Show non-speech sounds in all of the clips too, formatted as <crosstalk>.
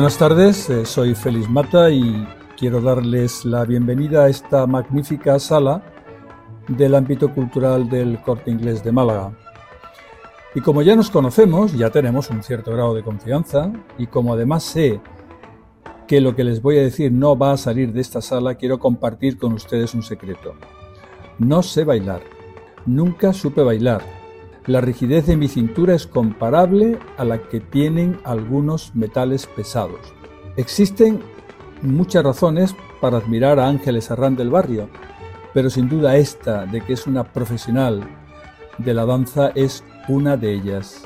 Buenas tardes, eh, soy Félix Mata y quiero darles la bienvenida a esta magnífica sala del ámbito cultural del Corte Inglés de Málaga. Y como ya nos conocemos, ya tenemos un cierto grado de confianza y como además sé que lo que les voy a decir no va a salir de esta sala, quiero compartir con ustedes un secreto. No sé bailar. Nunca supe bailar. La rigidez de mi cintura es comparable a la que tienen algunos metales pesados. Existen muchas razones para admirar a Ángeles Arrán del Barrio, pero sin duda esta de que es una profesional de la danza es una de ellas.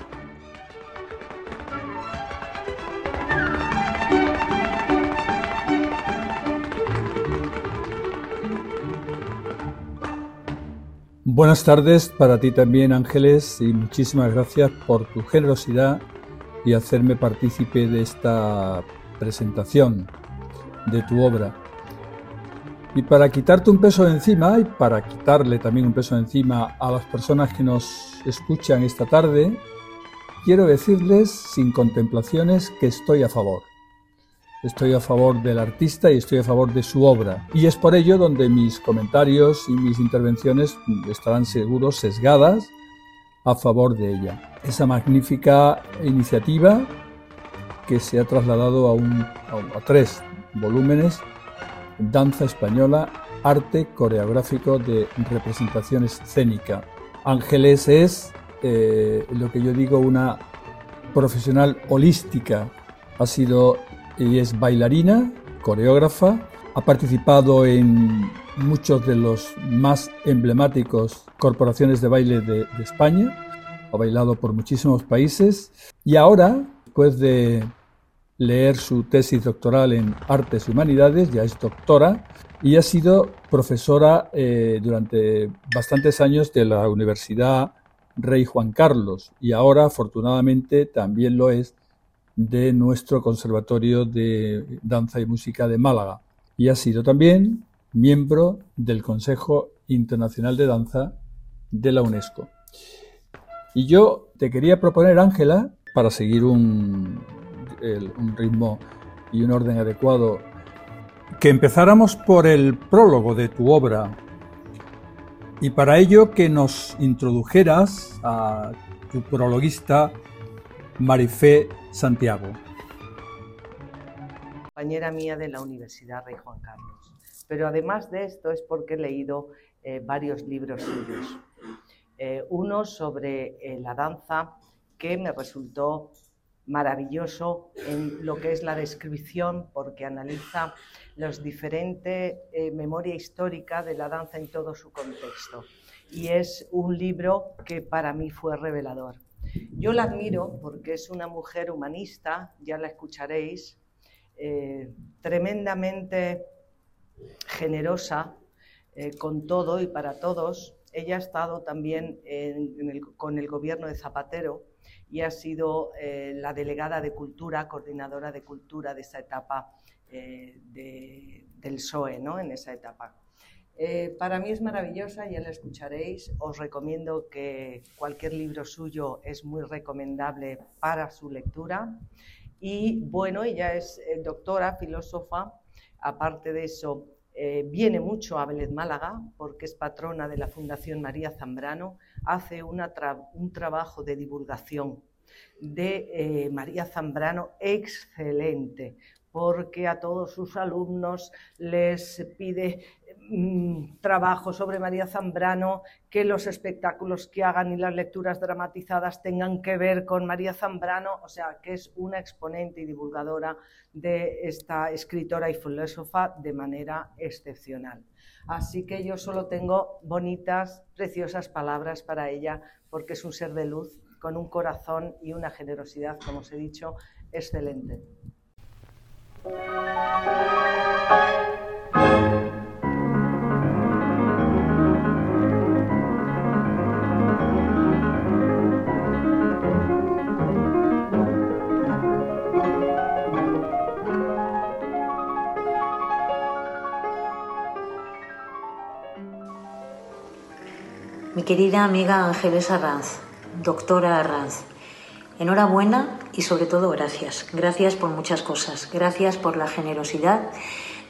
Buenas tardes para ti también Ángeles y muchísimas gracias por tu generosidad y hacerme partícipe de esta presentación de tu obra. Y para quitarte un peso de encima y para quitarle también un peso de encima a las personas que nos escuchan esta tarde, quiero decirles sin contemplaciones que estoy a favor estoy a favor del artista y estoy a favor de su obra. Y es por ello donde mis comentarios y mis intervenciones estarán seguros sesgadas a favor de ella. Esa magnífica iniciativa que se ha trasladado a, tres volúmenes, Danza Española, Arte Coreográfico de Representación Escénica. Ángeles es eh, lo que yo digo una profesional holística. Ha sido ella es bailarina, coreógrafa, ha participado en muchos de los más emblemáticos corporaciones de baile de, España, ha bailado por muchísimos países. Y ahora, después de leer su tesis doctoral en Artes y Humanidades, ya es doctora y ha sido profesora eh, durante bastantes años de la Universidad Rey Juan Carlos. Y ahora afortunadamente también lo es de nuestro Conservatorio de Danza y Música de Málaga y ha sido también miembro del Consejo Internacional de Danza de la UNESCO. Y yo te quería proponer, Ángela, para seguir un, un ritmo y un orden adecuado, que empezáramos por el prólogo de tu obra y para ello que nos introdujeras a tu prologuista Marifé Santiago. Compañera mía de la Universidad Rey Juan Carlos. Pero además de esto es porque he leído eh, varios libros suyos. Eh, uno sobre eh, la danza que me resultó maravilloso en lo que es la descripción porque analiza los diferentes memoria histórica de la danza en todo su contexto. Y es un libro que para mí fue revelador. Yo la admiro porque es una mujer humanista, ya la escucharéis, eh, tremendamente generosa eh, con todo y para todos. Ella ha estado también con el gobierno de Zapatero y ha sido eh, la delegada de cultura, coordinadora de cultura de esa etapa del PSOE, ¿no? en esa etapa. Eh, para mí es maravillosa, ya la escucharéis. Os recomiendo que cualquier libro suyo es muy recomendable para su lectura. Y bueno, ella es eh, doctora, filósofa. Aparte de eso, eh, viene mucho a Vélez Málaga porque es patrona de la Fundación María Zambrano. Hace un trabajo de divulgación de María Zambrano excelente porque a todos sus alumnos les pide trabajo sobre María Zambrano, que los espectáculos que hagan y las lecturas dramatizadas tengan que ver con María Zambrano, o sea, que es una exponente y divulgadora de esta escritora y filósofa de manera excepcional. Así que yo solo tengo bonitas, preciosas palabras para ella, porque es un ser de luz, con un corazón y una generosidad, como os he dicho, excelente. Querida amiga Ángeles Arranz, doctora Arranz, enhorabuena y sobre todo gracias. Gracias por muchas cosas. Gracias por la generosidad.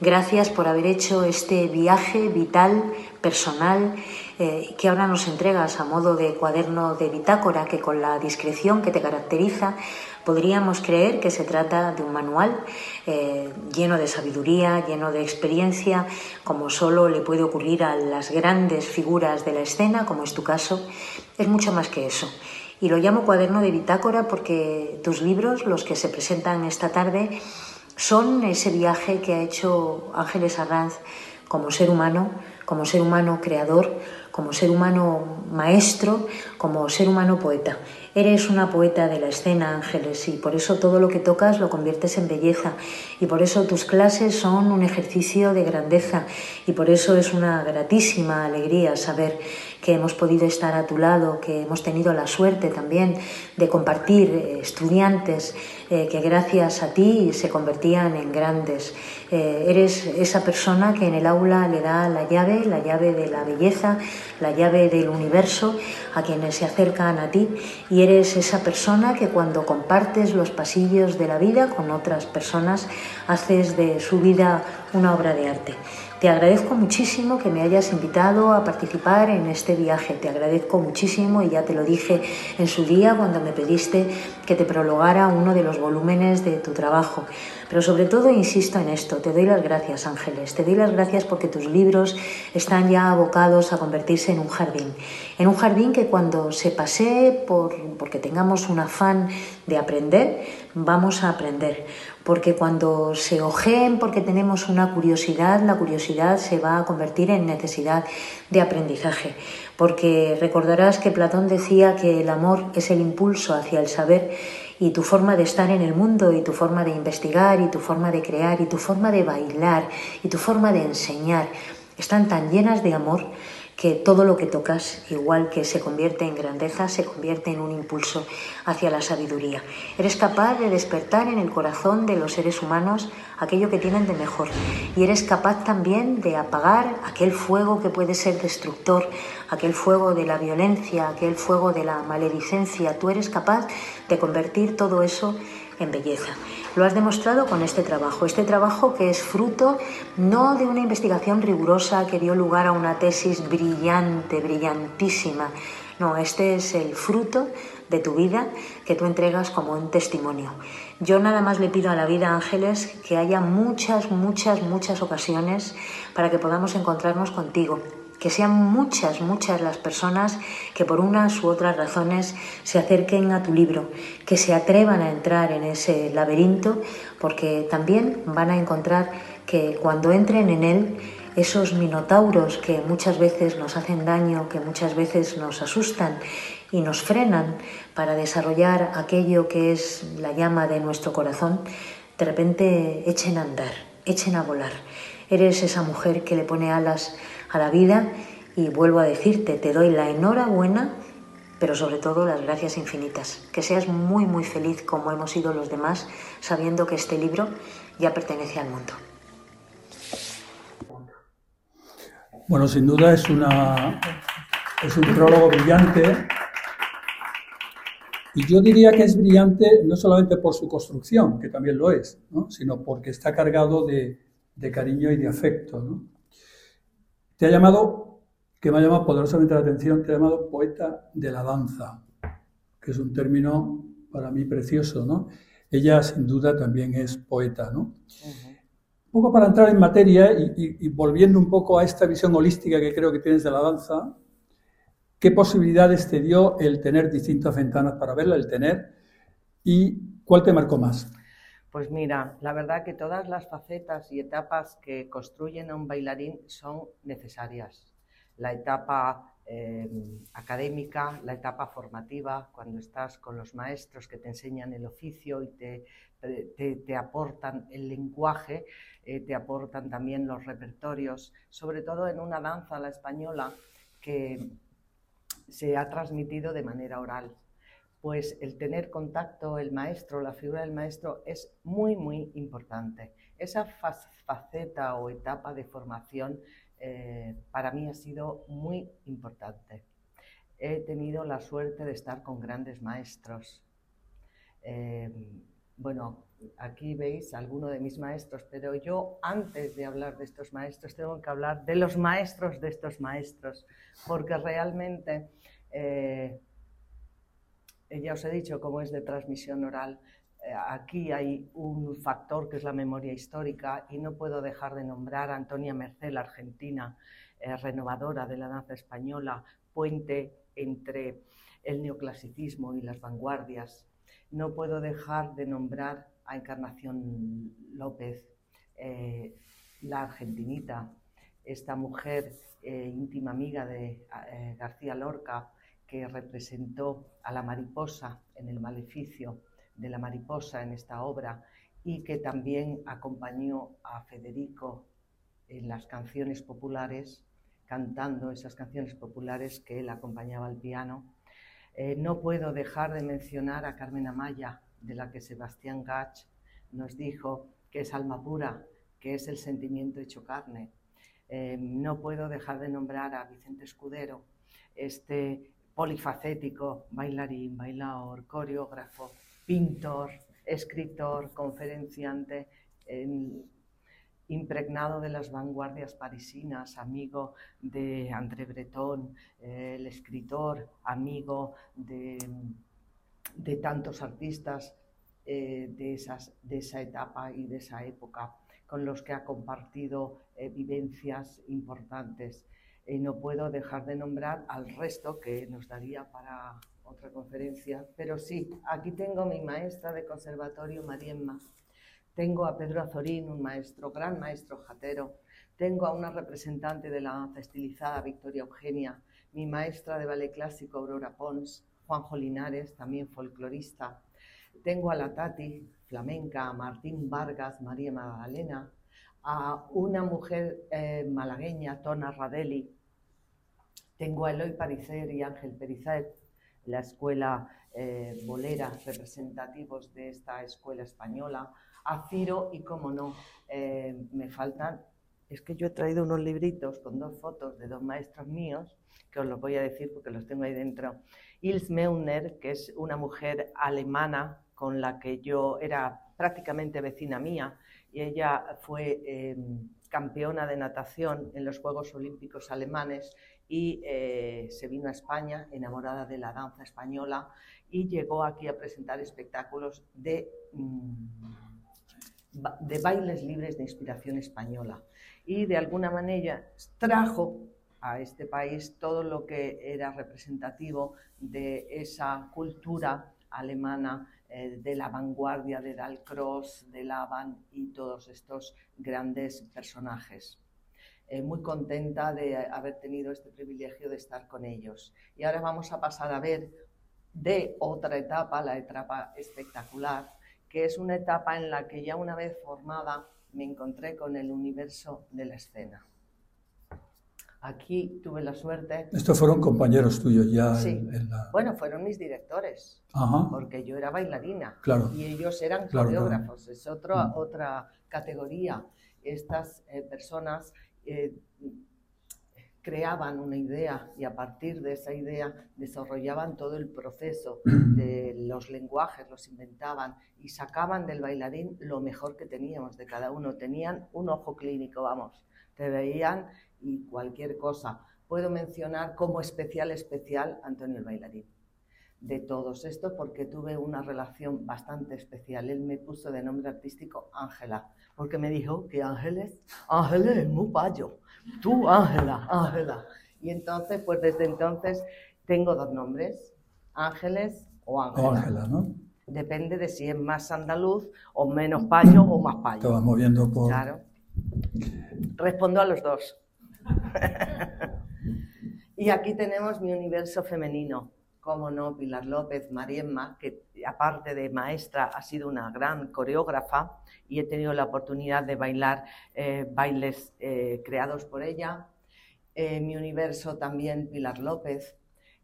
Gracias por haber hecho este viaje vital, personal, eh, que ahora nos entregas a modo de cuaderno de bitácora, que con la discreción que te caracteriza podríamos creer que se trata de un manual eh, lleno de sabiduría, lleno de experiencia, como solo le puede ocurrir a las grandes figuras de la escena, como es tu caso. Es mucho más que eso. Y lo llamo cuaderno de bitácora porque tus libros, los que se presentan esta tarde, son ese viaje que ha hecho Ángeles Arranz como ser humano, como ser humano creador, como ser humano maestro, como ser humano poeta. Eres una poeta de la escena, Ángeles, y por eso todo lo que tocas lo conviertes en belleza, y por eso tus clases son un ejercicio de grandeza, y por eso es una gratísima alegría saber que hemos podido estar a tu lado, que hemos tenido la suerte también de compartir eh, estudiantes eh, que gracias a ti se convertían en grandes. Eh, eres esa persona que en el aula le da la llave, la llave de la belleza, la llave del universo a quienes se acercan a ti y eres esa persona que cuando compartes los pasillos de la vida con otras personas haces de su vida una obra de arte. Te agradezco muchísimo que me hayas invitado a participar en este viaje. Te agradezco muchísimo y ya te lo dije en su día cuando me pediste que te prologara uno de los volúmenes de tu trabajo. Pero sobre todo insisto en esto, te doy las gracias Ángeles, te doy las gracias porque tus libros están ya abocados a convertirse en un jardín, en un jardín que cuando se pase por, porque tengamos un afán de aprender, vamos a aprender porque cuando se ojeen porque tenemos una curiosidad, la curiosidad se va a convertir en necesidad de aprendizaje, porque recordarás que Platón decía que el amor es el impulso hacia el saber y tu forma de estar en el mundo y tu forma de investigar y tu forma de crear y tu forma de bailar y tu forma de enseñar están tan llenas de amor que todo lo que tocas, igual que se convierte en grandeza, se convierte en un impulso hacia la sabiduría. Eres capaz de despertar en el corazón de los seres humanos aquello que tienen de mejor y eres capaz también de apagar aquel fuego que puede ser destructor, aquel fuego de la violencia, aquel fuego de la maledicencia. Tú eres capaz de convertir todo eso en belleza. Lo has demostrado con este trabajo, este trabajo que es fruto no de una investigación rigurosa que dio lugar a una tesis brillante, brillantísima. No, este es el fruto de tu vida que tú entregas como un testimonio. Yo nada más le pido a la vida, Ángeles, que haya muchas, muchas, muchas ocasiones para que podamos encontrarnos contigo, que sean muchas, muchas las personas que por unas u otras razones se acerquen a tu libro, que se atrevan a entrar en ese laberinto, porque también van a encontrar que cuando entren en él, esos minotauros que muchas veces nos hacen daño, que muchas veces nos asustan y nos frenan para desarrollar aquello que es la llama de nuestro corazón, de repente echen a andar, echen a volar. Eres esa mujer que le pone alas a la vida y vuelvo a decirte, te doy la enhorabuena, pero sobre todo las gracias infinitas. Que seas muy, muy feliz como hemos sido los demás, sabiendo que este libro ya pertenece al mundo. Bueno, sin duda es, una, es un prólogo brillante y yo diría que es brillante no solamente por su construcción, que también lo es, sino porque está cargado de, de cariño y de afecto. Te ha llamado, que me ha llamado poderosamente la atención, te ha llamado poeta de la danza, que es un término para mí precioso, ¿no? Ella sin duda también es poeta, ¿no? Un poco para entrar en materia y, volviendo un poco a esta visión holística que creo que tienes de la danza, ¿qué posibilidades te dio el tener distintas ventanas para verla, el tener, y cuál te marcó más? Pues mira, la verdad que todas las facetas y etapas que construyen a un bailarín son necesarias. La etapa eh, académica, la etapa formativa, cuando estás con los maestros que te enseñan el oficio y te, te, aportan el lenguaje, eh, te aportan también los repertorios, sobre todo en una danza, la española, que se ha transmitido de manera oral pues el tener contacto, el maestro, la figura del maestro es muy, muy importante. Esa faceta o etapa de formación eh, para mí ha sido muy importante. He tenido la suerte de estar con grandes maestros. Eh, bueno, aquí veis alguno de mis maestros, pero yo antes de hablar de estos maestros tengo que hablar de los maestros de estos maestros, porque realmente, eh, ya os he dicho cómo es de transmisión oral, eh, aquí hay un factor que es la memoria histórica y no puedo dejar de nombrar a Antonia Merced, la argentina, eh, renovadora de la danza española, puente entre el neoclasicismo y las vanguardias. No puedo dejar de nombrar a Encarnación López, eh, la argentinita, esta mujer eh, íntima amiga de eh, García Lorca, que representó a la mariposa en el maleficio de la mariposa en esta obra y que también acompañó a Federico en las canciones populares, cantando esas canciones populares que él acompañaba al piano. no puedo dejar de mencionar a Carmen Amaya, de la que Sebastián Gach nos dijo que es alma pura, que es el sentimiento hecho carne. Eh, no puedo dejar de nombrar a Vicente Escudero, este polifacético bailarín, bailador, coreógrafo, pintor, escritor, conferenciante, impregnado de las vanguardias parisinas, amigo de André Breton, eh, el escritor, amigo de de tantos artistas eh, de, esas, de esa etapa y de esa época con los que ha compartido eh, vivencias importantes. Y no puedo dejar de nombrar al resto que nos daría para otra conferencia, pero sí, aquí tengo mi maestra de conservatorio, Mariemma. Tengo a Pedro Azorín, un maestro, gran maestro jatero. Tengo a una representante de la danza Victoria Eugenia, mi maestra de ballet clásico, Aurora Pons, Juanjo Linares, también folclorista. Tengo a la Tati, flamenca, a Martín Vargas, María Magdalena, a una mujer eh, malagueña, Tona Radeli. Tengo a Eloy Paricer y Ángel Perizet, la escuela eh, bolera, representativos de esta escuela española, a Ciro y, como no, eh, me faltan, es que yo he traído unos libritos con dos fotos de dos maestros míos, que os los voy a decir porque los tengo ahí dentro, Ils Meuner, que es una mujer alemana con la que yo era prácticamente vecina mía, y ella fue em, campeona de natación en los Juegos Olímpicos alemanes y eh, se vino a España enamorada de la danza española y llegó aquí a presentar espectáculos de, mm, de bailes libres de inspiración española. Y de alguna manera trajo a este país todo lo que era representativo de esa cultura alemana eh, de la vanguardia de Dalcross, de Laban y todos estos grandes personajes. Eh, muy contenta de haber tenido este privilegio de estar con ellos. Y ahora vamos a pasar a ver de otra etapa, la etapa espectacular, que es una etapa en la que ya una vez formada me encontré con el universo de la escena. Aquí tuve la suerte. Estos fueron compañeros tuyos ya. Sí. Bueno, fueron mis directores, porque yo era bailarina claro. y ellos eran coreógrafos. Es otra, mm. otra categoría. Estas eh, personas eh, creaban una idea y a partir de esa idea desarrollaban todo el proceso <clears throat> de los lenguajes, los inventaban y sacaban del bailarín lo mejor que teníamos de cada uno. Tenían un ojo clínico, vamos. Te veían y cualquier cosa. Puedo mencionar como especial, especial Antonio el bailarín. De todos estos, porque tuve una relación bastante especial. Él me puso de nombre artístico Ángela, porque me dijo que Ángeles, Ángeles es muy payo. Tú, Ángela, Ángela. Y entonces, pues desde entonces tengo dos nombres, Ángeles o Ángela. Ángela, ¿no? Depende de si es más andaluz o menos payo o más payo. Te vas moviendo por... Claro. Respondo a los dos. <laughs> y aquí tenemos mi universo femenino, como no, Pilar López, Mariemma, que aparte de maestra ha sido una gran coreógrafa y he tenido la oportunidad de bailar eh, bailes eh, creados por ella. Eh, mi universo también Pilar López,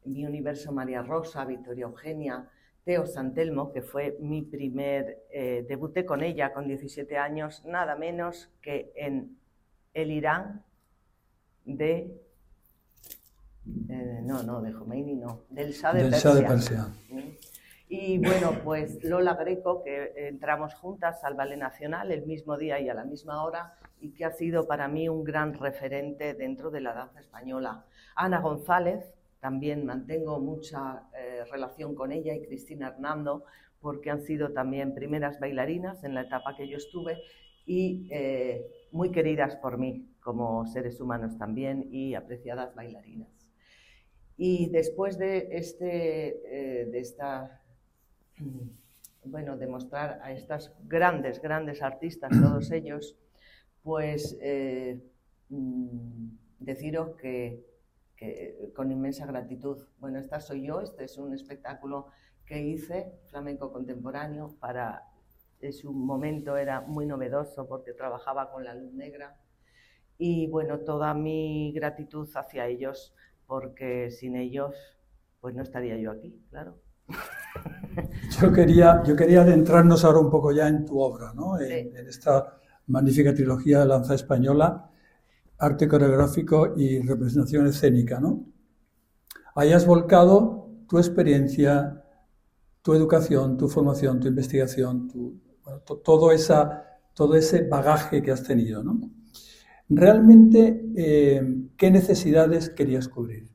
mi universo María Rosa, Victoria Eugenia, Teo Santelmo, que fue mi primer, debuté con ella con 17 años, nada menos que en el Irán de... Eh, no, no, de Khomeini no, del Shah de Persia. De Persia. Y bueno, pues Lola Greco, que entramos juntas al Ballet Nacional el mismo día y a la misma hora, y que ha sido para mí un gran referente dentro de la danza española. Ana González, también mantengo mucha eh, relación con ella, y Cristina Hernando, porque han sido también primeras bailarinas en la etapa que yo estuve y eh, muy queridas por mí como seres humanos también y apreciadas bailarinas. Y después de, este, eh, de esta bueno, demostrar a estas grandes, grandes artistas, todos <clears throat> ellos, pues eh, mm, deciros que, con inmensa gratitud. Bueno, esta soy yo, este es un espectáculo que hice, flamenco contemporáneo, para, en su momento era muy novedoso porque trabajaba con la luz negra. Y bueno, toda mi gratitud hacia ellos, porque sin ellos, pues no estaría yo aquí, claro. <laughs> Yo quería, yo quería adentrarnos ahora un poco ya en tu obra, ¿no? en, esta magnífica trilogía de Lanza Española, arte coreográfico y representación escénica. ¿no? Hayas volcado tu experiencia, tu educación, tu formación, tu investigación, todo, esa, todo ese bagaje que has tenido. ¿no? Realmente, eh, ¿qué necesidades querías cubrir?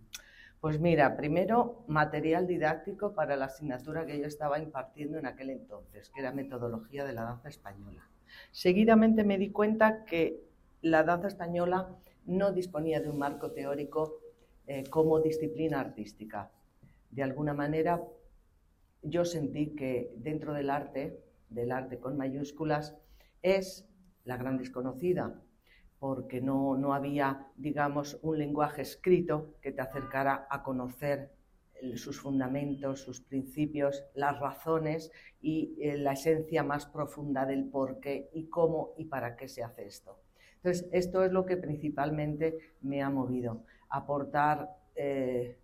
Pues mira, primero material didáctico para la asignatura que yo estaba impartiendo en aquel entonces, que era metodología de la danza española. Seguidamente me di cuenta que la danza española no disponía de un marco teórico eh, como disciplina artística. De alguna manera, yo sentí que dentro del arte, del arte con mayúsculas, es la gran desconocida, porque no, no había, digamos, un lenguaje escrito que te acercara a conocer sus fundamentos, sus principios, las razones y eh, la esencia más profunda del por qué y cómo y para qué se hace esto. Entonces, esto es lo que principalmente me ha movido, aportar, eh,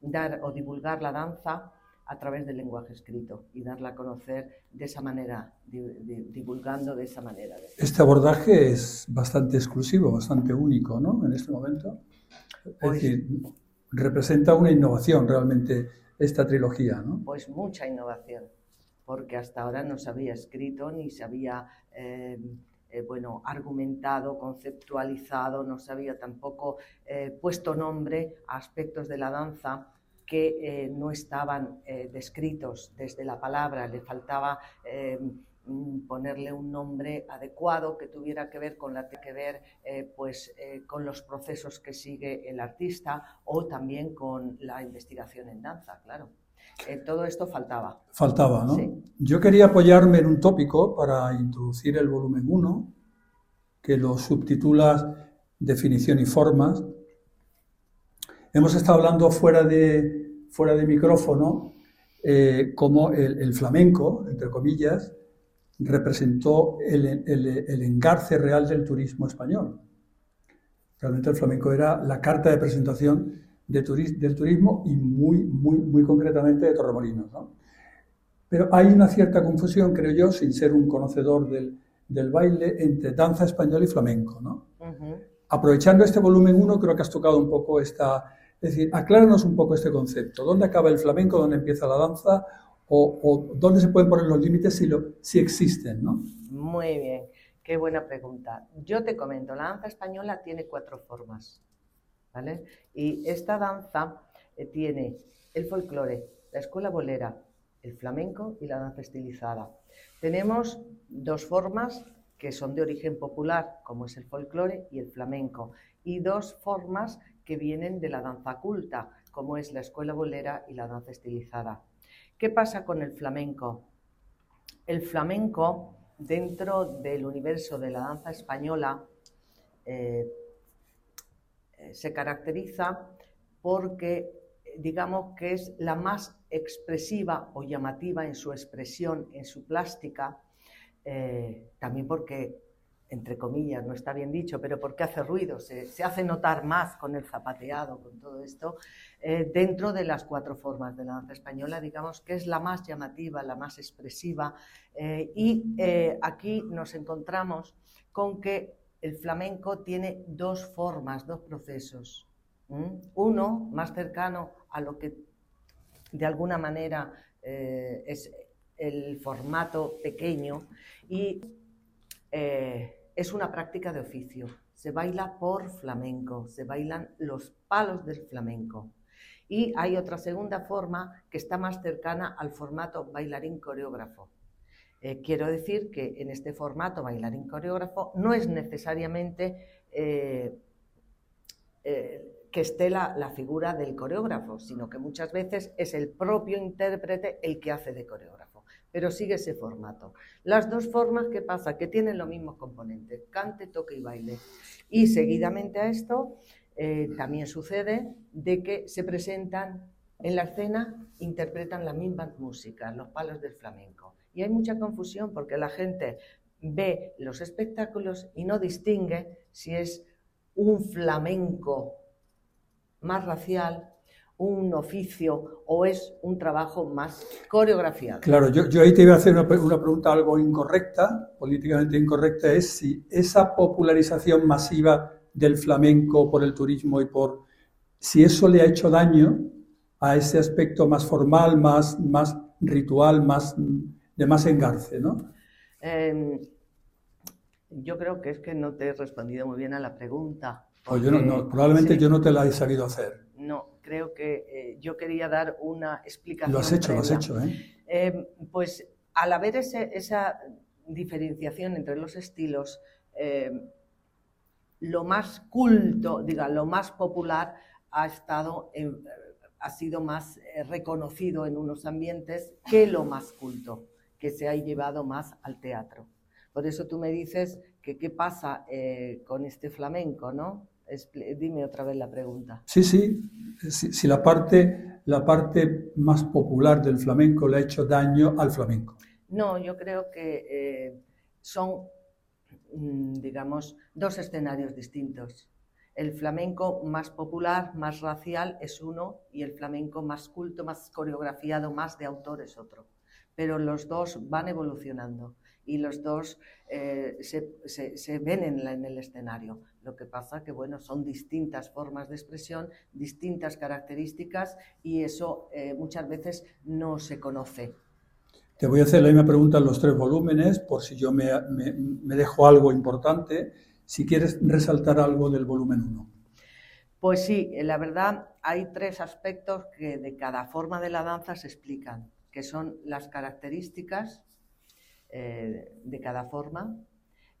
dar o divulgar la danza a través del lenguaje escrito y darla a conocer de esa manera, divulgando de esa manera. Este abordaje es bastante exclusivo, bastante único, ¿no? En este momento. Es pues decir, representa una innovación realmente esta trilogía, ¿no? Pues mucha innovación, porque hasta ahora no se había escrito ni se había... Eh, eh, bueno, argumentado, conceptualizado, no se había tampoco eh, puesto nombre a aspectos de la danza que eh, no estaban eh, descritos desde la palabra, le faltaba eh, ponerle un nombre adecuado que tuviera que ver con la que ver pues con los procesos que sigue el artista o también con la investigación en danza, claro. todo esto faltaba. Faltaba, ¿no? Yo quería apoyarme en un tópico para introducir el volumen 1, que lo subtitulas Definición y formas, Hemos estado hablando fuera de, fuera de micrófono eh, cómo el, flamenco, entre comillas, representó el, el, engarce real del turismo español. Realmente el flamenco era la carta de presentación de del turismo y muy, muy, muy concretamente de Torremolinos. ¿no? Pero hay una cierta confusión, creo yo, sin ser un conocedor del, del baile, entre danza española y flamenco. ¿no? Aprovechando este volumen 1, creo que has tocado un poco esta, es decir, acláranos un poco este concepto. ¿Dónde acaba el flamenco? ¿Dónde empieza la danza? ¿O, dónde se pueden poner los límites si, lo, si existen? ¿no? Muy bien, qué buena pregunta. Yo te comento, la danza española tiene cuatro formas. ¿vale? Y esta danza eh, tiene el folclore, la escuela bolera, el flamenco y la danza estilizada. Tenemos dos formas que son de origen popular, como es el folclore y el flamenco, y dos formas que vienen de la danza culta, como es la escuela bolera y la danza estilizada. ¿Qué pasa con el flamenco? El flamenco, dentro del universo de la danza española, eh, eh, se caracteriza porque digamos que es la más expresiva o llamativa en su expresión, en su plástica, eh, también porque entre comillas, no está bien dicho, pero porque hace ruido, se, hace notar más con el zapateado, con todo esto, eh, dentro de las cuatro formas de la danza española, digamos que es la más llamativa, la más expresiva, eh, y eh, aquí nos encontramos con que el flamenco tiene dos formas, dos procesos. Uno más cercano a lo que de alguna manera es el formato pequeño y es una práctica de oficio. Se baila por flamenco, se bailan los palos del flamenco. Y hay otra segunda forma que está más cercana al formato bailarín coreógrafo. Eh, quiero decir que en este formato bailarín coreógrafo no es necesariamente eh, que esté la, figura del coreógrafo, sino que muchas veces es el propio intérprete el que hace de coreógrafo, pero sigue ese formato. Las dos formas, ¿qué pasa? Que tienen los mismos componentes, cante, toque y baile. Y seguidamente a esto, eh, también sucede de que se presentan en la escena, interpretan las mismas músicas, los palos del flamenco. Y hay mucha confusión porque la gente ve los espectáculos y no distingue si es un flamenco más racial, un oficio o es un trabajo más coreografiado. Claro, yo, yo ahí te iba a hacer una, una, pregunta algo incorrecta, políticamente incorrecta, es si esa popularización masiva del flamenco por el turismo y por... si eso le ha hecho daño a ese aspecto más formal, más, más ritual, más de más engarce, ¿no? Eh, yo creo que es que no te he respondido muy bien a la pregunta. Porque, yo no, no, probablemente sí, yo no te la he sabido hacer. No, creo que eh, yo quería dar una explicación. Lo has hecho, previa. lo has hecho, ¿eh? eh pues al haber ese, esa diferenciación entre los estilos, eh, lo más culto, diga, lo más popular ha estado en, ha sido más eh, reconocido en unos ambientes que lo más culto, que se ha llevado más al teatro. Por eso tú me dices que qué pasa eh, con este flamenco, ¿no? Dime otra vez la pregunta. Sí, sí. Si, si, la, parte, la parte más popular del flamenco le ha hecho daño al flamenco. No, yo creo que eh, son, mm, digamos, dos escenarios distintos. El flamenco más popular, más racial es uno y el flamenco más culto, más coreografiado, más de autor es otro. Pero los dos van evolucionando y los dos eh, se, se, se, ven en, la, en, el escenario. Lo que pasa que, bueno, son distintas formas de expresión, distintas características y eso eh, muchas veces no se conoce. Te voy a hacer la misma pregunta en los tres volúmenes, por si yo me, me, me dejo algo importante, si quieres resaltar algo del volumen 1. Pues sí, la verdad hay tres aspectos que de cada forma de la danza se explican, que son las características, eh, de cada forma.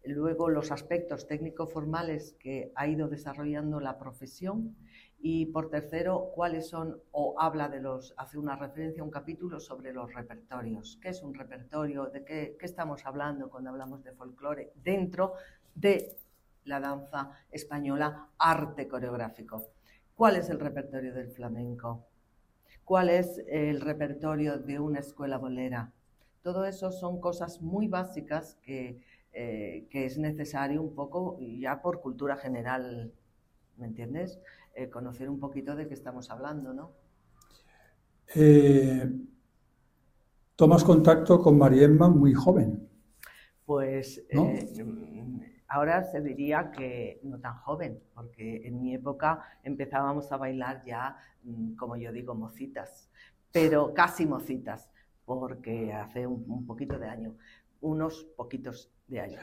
Luego los aspectos técnico-formales que ha ido desarrollando la profesión. Y por tercero, cuáles son, o habla de los, hace una referencia un capítulo sobre los repertorios. ¿Qué es un repertorio? ¿De qué, qué estamos hablando cuando hablamos de folclore? Dentro de la danza española, arte coreográfico. ¿Cuál es el repertorio del flamenco? ¿Cuál es el repertorio de una escuela bolera? Todo eso son cosas muy básicas que, eh, que es necesario un poco, ya por cultura general, ¿me entiendes? Eh, conocer un poquito de qué estamos hablando, ¿no? Eh, tomas contacto con Mariemma muy joven. Pues ¿no? ahora se diría que no tan joven, porque en mi época empezábamos a bailar ya, mm, como yo digo, mocitas, pero casi mocitas porque hace un, un poquito de año, unos poquitos de años.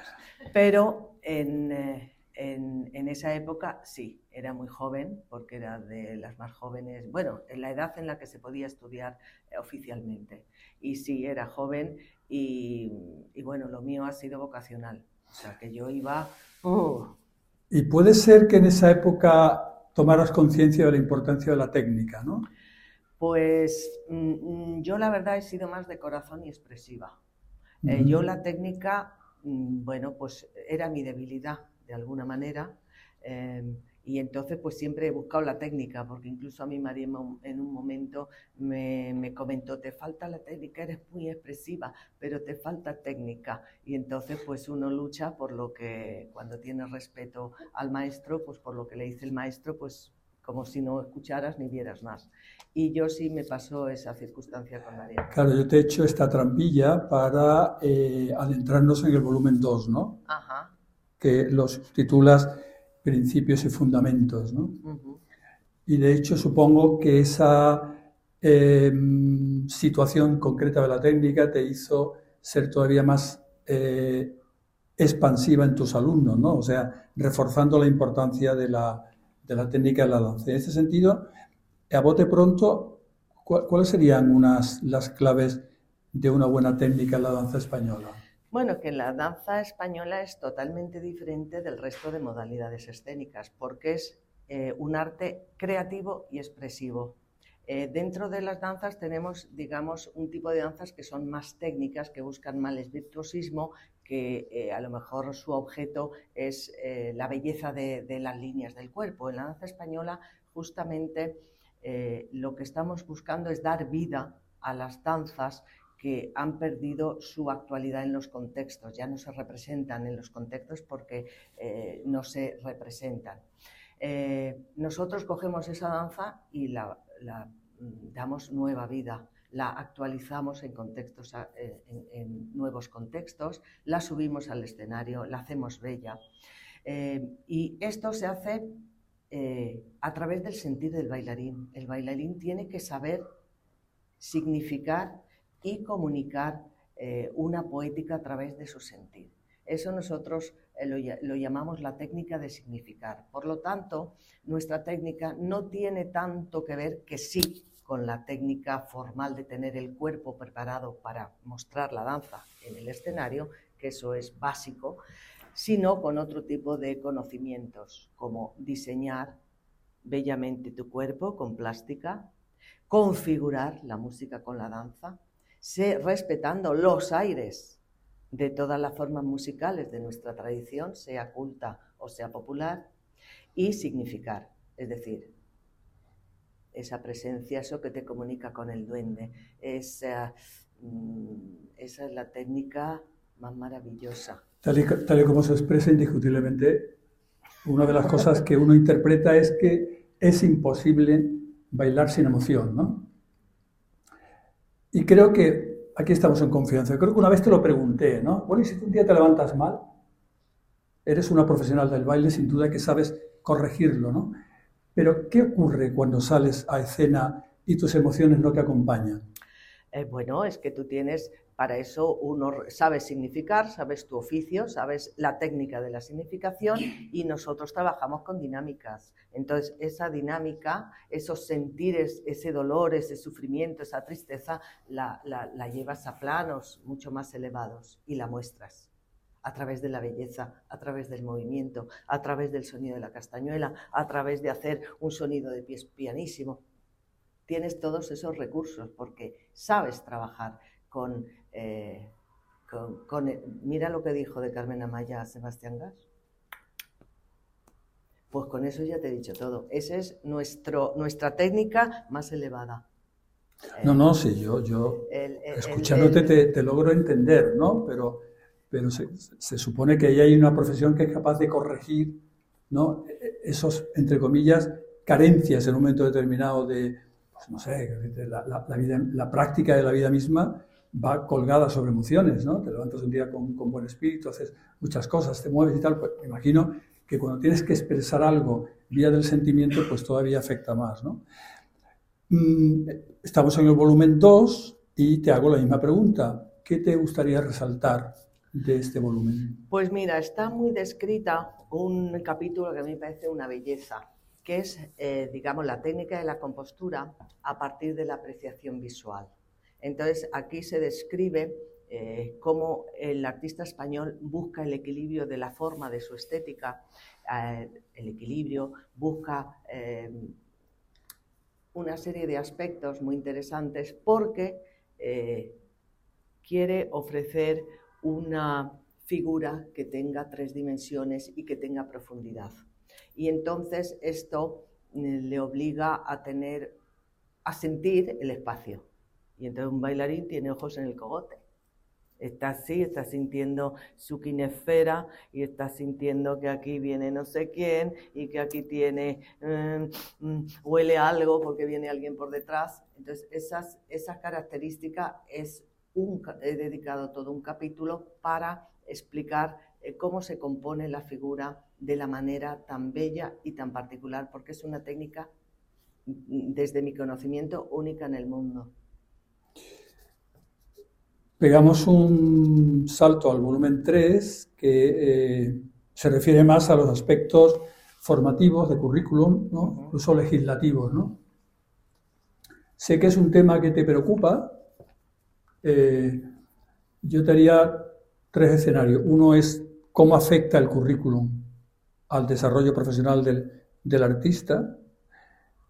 Pero en, eh, en, en, esa época sí, era muy joven, porque era de las más jóvenes, bueno, en la edad en la que se podía estudiar eh, oficialmente. Y sí, era joven y, y, bueno, lo mío ha sido vocacional. O sea, que yo iba... Uh. Y puede ser que en esa época tomaras conciencia de la importancia de la técnica, ¿no? Pues mmm, yo la verdad he sido más de corazón y expresiva. Uh -huh. eh, yo la técnica, mmm, bueno, pues era mi debilidad de alguna manera. Eh, y entonces pues siempre he buscado la técnica, porque incluso a mi María en un momento me, me, comentó, te falta la técnica, eres muy expresiva, pero te falta técnica. Y entonces pues uno lucha por lo que, cuando tiene respeto al maestro, pues por lo que le dice el maestro, pues como si no escucharas ni vieras más. Y yo sí me pasó esa circunstancia con María. Claro, yo te he hecho esta trampilla para eh, adentrarnos en el volumen 2, ¿no? Ajá. Que los titulas Principios y Fundamentos, ¿no? Uh -huh. Y de hecho supongo que esa eh, situación concreta de la técnica te hizo ser todavía más eh, expansiva en tus alumnos, ¿no? O sea, reforzando la importancia de la, de la técnica de la danza. En ese sentido, a bote pronto, ¿cuáles serían unas las claves de una buena técnica en la danza española? Bueno, que la danza española es totalmente diferente del resto de modalidades escénicas, porque es eh, un arte creativo y expresivo. Eh, dentro de las danzas tenemos, digamos, un tipo de danzas que son más técnicas, que buscan más el virtuosismo, que eh, a lo mejor su objeto es eh, la belleza de, las líneas del cuerpo. En la danza española, justamente, lo que estamos buscando es dar vida a las danzas que han perdido su actualidad en los contextos, ya no se representan en los contextos porque no se representan. nosotros cogemos esa danza y la Mm, damos nueva vida, la actualizamos en, contextos, eh, en, nuevos contextos, la subimos al escenario, la hacemos bella. Eh, y esto se hace eh, a través del sentir del bailarín. El bailarín tiene que saber significar y comunicar una poética a través de su sentir. Eso nosotros lo, lo, llamamos la técnica de significar. Por lo tanto, nuestra técnica no tiene tanto que ver que sí con la técnica formal de tener el cuerpo preparado para mostrar la danza en el escenario, que eso es básico, sino con otro tipo de conocimientos, como diseñar bellamente tu cuerpo con plástica, configurar la música con la danza, respetando los aires de todas las formas musicales de nuestra tradición, sea culta o sea popular, y significar, es decir, esa presencia, eso que te comunica con el duende. Esa, mm, esa es la técnica más maravillosa. Tal y, como se expresa indiscutiblemente, una de las cosas que uno interpreta es que es imposible bailar sin emoción, ¿no? Y creo que aquí estamos en confianza. Creo que una vez te lo pregunté, ¿no? Bueno, y si un día te levantas mal, eres una profesional del baile, sin duda que sabes corregirlo, ¿no? Pero, ¿qué ocurre cuando sales a escena y tus emociones no te acompañan? Eh, bueno, es que tú tienes, para eso uno sabes significar, sabes tu oficio, sabes la técnica de la significación y nosotros trabajamos con dinámicas. Entonces, esa dinámica, esos sentires, ese dolor, ese sufrimiento, esa tristeza, la llevas a planos mucho más elevados y la muestras a través de la belleza, a través del movimiento, a través del sonido de la castañuela, a través de hacer un sonido de pies pianísimo. Tienes todos esos recursos porque sabes trabajar con... Eh, mira lo que dijo de Carmen Amaya a Sebastián Gas. Pues con eso ya te he dicho todo. Esa es nuestro, nuestra técnica más elevada. No, no, sí, yo, yo escuchándote te, logro entender, ¿no? Pero pero se, supone que ahí hay una profesión que es capaz de corregir ¿no? esos, entre comillas, carencias en un momento determinado de, pues no sé, la, vida, la práctica de la vida misma va colgada sobre emociones, ¿no? Te levantas un día con, con, buen espíritu, haces muchas cosas, te mueves y tal, pues me imagino que cuando tienes que expresar algo vía del sentimiento, pues todavía afecta más, ¿no? Mm, estamos en el volumen 2 y te hago la misma pregunta. ¿Qué te gustaría resaltar de este volumen? Pues mira, está muy descrita un capítulo que a mí me parece una belleza, que es, eh, digamos, la técnica de la compostura a partir de la apreciación visual. Entonces, aquí se describe eh, cómo el artista español busca el equilibrio de la forma de su estética, eh, el equilibrio, busca una serie de aspectos muy interesantes porque quiere ofrecer una figura que tenga tres dimensiones y que tenga profundidad. Y entonces esto eh, le obliga a tener, a sentir el espacio. Y entonces un bailarín tiene ojos en el cogote. Está así, está sintiendo su kinesfera y está sintiendo que aquí viene no sé quién y que aquí tiene, mm, mm, huele algo porque viene alguien por detrás. Entonces esas, esas características es he dedicado todo un capítulo para explicar eh, cómo se compone la figura de la manera tan bella y tan particular, porque es una técnica, mm, desde mi conocimiento, única en el mundo. pegamos un salto al volumen 3 que eh, se refiere más a los aspectos formativos de currículum, ¿no? incluso legislativos. ¿no? Sé que es un tema que te preocupa. Eh, yo te haría tres escenarios. Uno es cómo afecta el currículum al desarrollo profesional del, del artista,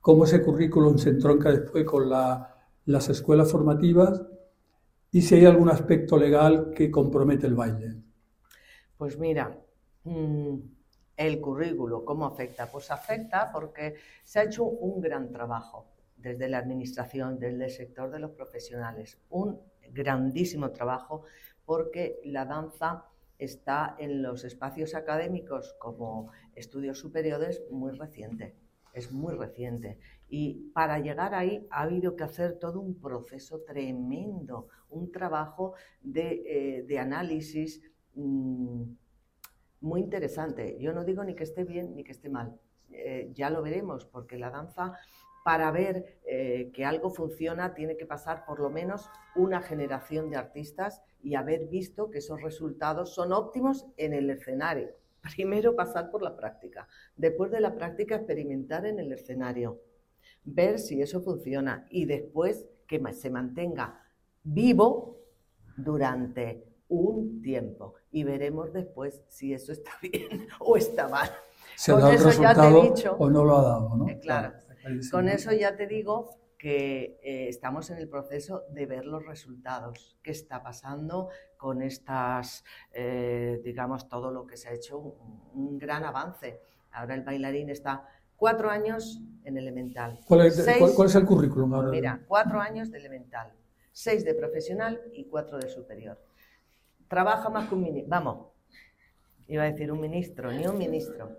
cómo ese currículum se entronca después con la, las escuelas formativas y si hay algún aspecto legal que compromete el baile. Pues mira, mm, el currículo, ¿cómo afecta? Pues afecta porque se ha hecho un gran trabajo desde la administración, desde el sector de los profesionales, un grandísimo trabajo porque la danza está en los espacios académicos como estudios superiores muy reciente, es muy reciente. Y para llegar ahí ha habido que hacer todo un proceso tremendo, un trabajo de, eh, análisis mm, muy interesante. Yo no digo ni que esté bien ni que esté mal, eh, ya lo veremos, porque la danza para ver eh, que algo funciona tiene que pasar por lo menos una generación de artistas y haber visto que esos resultados son óptimos en el escenario. <laughs> Primero pasar por la práctica, después de la práctica experimentar en el escenario, ver si eso funciona y después que se mantenga vivo durante un tiempo y veremos después si eso está <laughs> bien o está mal. Se Con te he dicho, o no lo ha dado, ¿no? Eh, claro. Con eso ya te digo que eh, estamos en el proceso de ver los resultados, qué está pasando con estas, eh, digamos, todo lo que se ha hecho, un, gran avance. Ahora el bailarín está cuatro años en elemental. ¿Cuál es, el currículum ahora? Mira, cuatro años de elemental, seis de profesional y cuatro de superior. Trabaja más que un ministro, vamos, iba a decir un ministro, ni un ministro,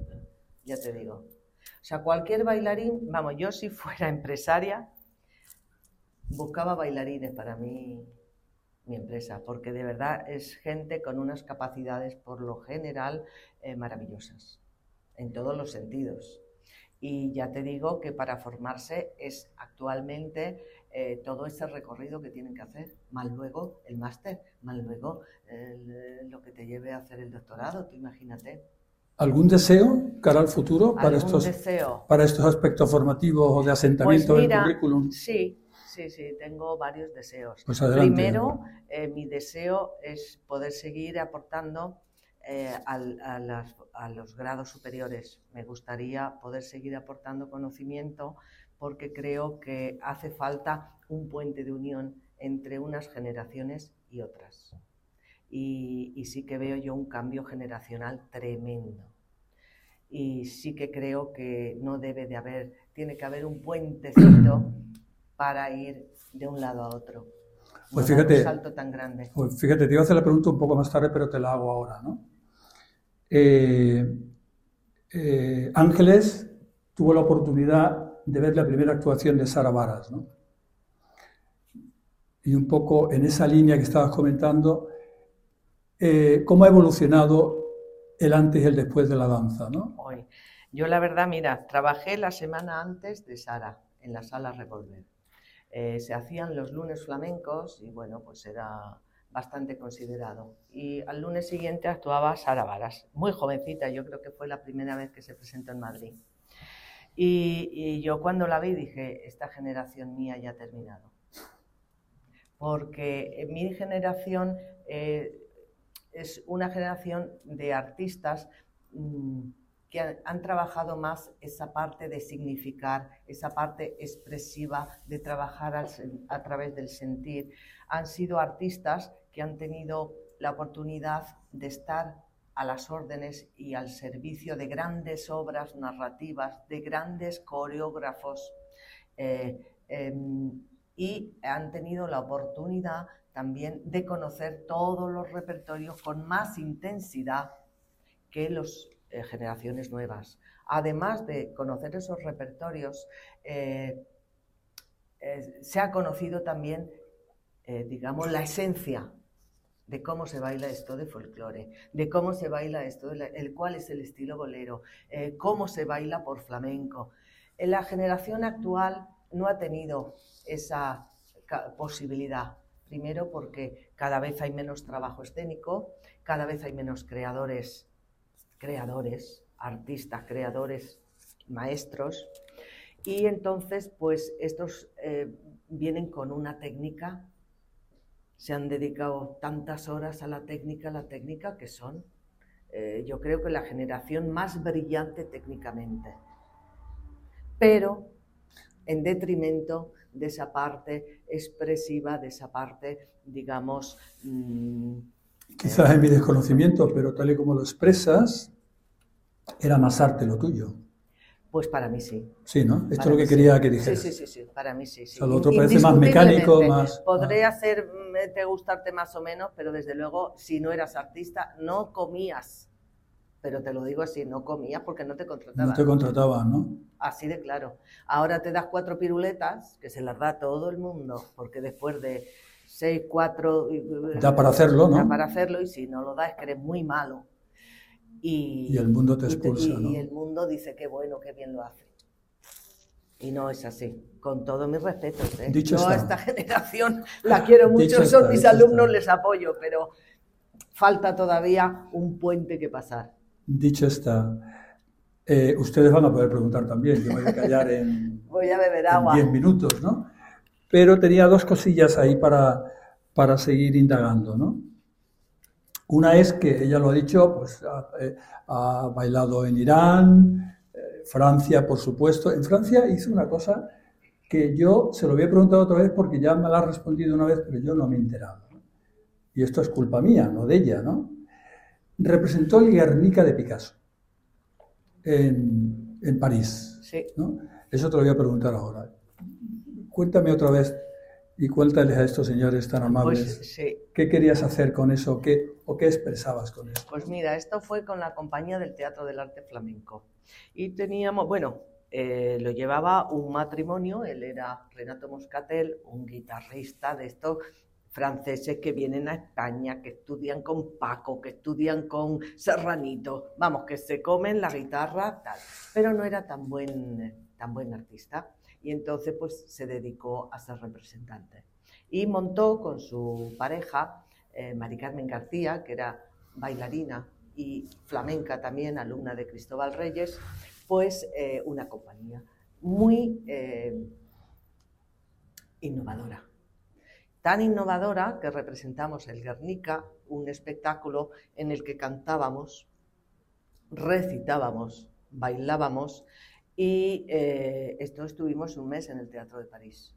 ya te digo. O sea, cualquier bailarín, vamos, yo si fuera empresaria, buscaba bailarines para mí, mi empresa, porque de verdad es gente con unas capacidades por lo general eh, maravillosas, en todos los sentidos. Y ya te digo que para formarse es actualmente eh, todo ese recorrido que tienen que hacer, más luego el máster, más luego lo que te lleve a hacer el doctorado, tú imagínate. ¿Algún deseo cara al futuro para estos, para estos aspectos formativos o de asentamiento pues del currículum? Sí, Sí, sí, tengo varios deseos. Pues Primero, eh, mi deseo es poder seguir aportando eh, a, los grados superiores. Me gustaría poder seguir aportando conocimiento porque creo que hace falta un puente de unión entre unas generaciones y otras. Y, y sí que veo yo un cambio generacional tremendo. Y sí que creo que no debe de haber, tiene que haber un puentecito <clears throat> para ir de un lado a otro. Pues fíjate, un salto tan grande. Pues fíjate, te iba a hacer la pregunta un poco más tarde, pero te la hago ahora, ¿no? Eh, eh, Ángeles tuvo la oportunidad de ver la primera actuación de Sara Varas, ¿no? Y un poco en esa línea que estabas comentando, eh, ¿cómo ha evolucionado el antes y el después de la danza, ¿no? Hoy. Yo la verdad, mira, trabajé la semana antes de Sara en la sala Revolver. Eh, se hacían los lunes flamencos y bueno, pues era bastante considerado. Y al lunes siguiente actuaba Sara Varas, muy jovencita, yo creo que fue la primera vez que se presentó en Madrid. Y, yo cuando la vi dije, esta generación mía ya ha terminado. Porque mi generación eh, es una generación de artistas mm, que han, trabajado más esa parte de significar, esa parte expresiva de trabajar a través del sentir. Han sido artistas que han tenido la oportunidad de estar a las órdenes y al servicio de grandes obras narrativas, de grandes coreógrafos, eh, em, y han tenido la oportunidad también de conocer todos los repertorios con más intensidad que los eh, generaciones nuevas. Además de conocer esos repertorios, eh, eh, se ha conocido también, digamos, la esencia de cómo se baila esto de folclore, de cómo se baila esto, el cuál es el estilo bolero, cómo se baila por flamenco. La generación actual no ha tenido esa posibilidad Primero porque cada vez hay menos trabajo escénico, cada vez hay menos creadores, creadores, artistas, creadores, maestros. Y entonces, pues estos eh, vienen con una técnica, se han dedicado tantas horas a la técnica, la técnica que son, eh, yo creo que la generación más brillante técnicamente, pero en detrimento de esa parte expresiva, de esa parte, digamos... Mm, Quizás en mi desconocimiento, pero tal y como lo expresas, era más arte lo tuyo. Pues para mí sí. Sí, ¿no? Esto es lo que quería que dijeras. Sí, sí, sí, sí, para mí sí. O sea, lo otro parece más mecánico, más... Podré hacer, te gustarte más o menos, pero desde luego, si no eras artista, no comías. Pero te lo digo así, no comías porque no te contrataban. No te contrataban, ¿no? Así de claro. Ahora te das cuatro piruletas, que se las da todo el mundo, porque después de seis, cuatro... Da para hacerlo, ¿no? Da para hacerlo y si no lo das es que eres muy malo. Y, el mundo te expulsa, y, ¿no? y el mundo dice que bueno, que bien lo hace. Y no es así, con todo mi respeto. ¿eh? Dicho Yo a esta generación la quiero mucho, son mis alumnos, les apoyo, pero falta todavía un puente que pasar. Dicho está, eh, ustedes van a poder preguntar también, yo me voy a callar en, <laughs> voy a beber agua. 10 minutos, ¿no? Pero tenía dos cosillas ahí para, para seguir indagando, ¿no? Una es que ella lo ha dicho, pues ha, eh, bailado en Irán, eh, Francia, por supuesto. En Francia hizo una cosa que yo se lo había preguntado otra vez porque ya me la ha respondido una vez, pero yo no me he enterado. Y esto es culpa mía, no de ella, ¿no? Representó el Guernica de Picasso en, en París. Sí. ¿no? Eso te lo voy a preguntar ahora. Cuéntame otra vez y cuéntales a estos señores tan pues, amables pues, qué querías hacer con eso qué, o qué expresabas con eso. Pues mira, esto fue con la compañía del Teatro del Arte Flamenco. Y teníamos, bueno, eh, lo llevaba un matrimonio, él era Renato Moscatel, un guitarrista de estos franceses que vienen a España, que estudian con Paco, que estudian con Serranito, vamos, que se comen la guitarra, tal. Pero no era tan buen, tan buen artista y entonces pues se dedicó a ser representante. Y montó con su pareja, eh, Carmen García, que era bailarina y flamenca también, alumna de Cristóbal Reyes, pues eh, una compañía muy eh, innovadora. Tan innovadora que representamos el Guernica, un espectáculo en el que cantábamos, recitábamos, bailábamos y eh, esto estuvimos un mes en el Teatro de París,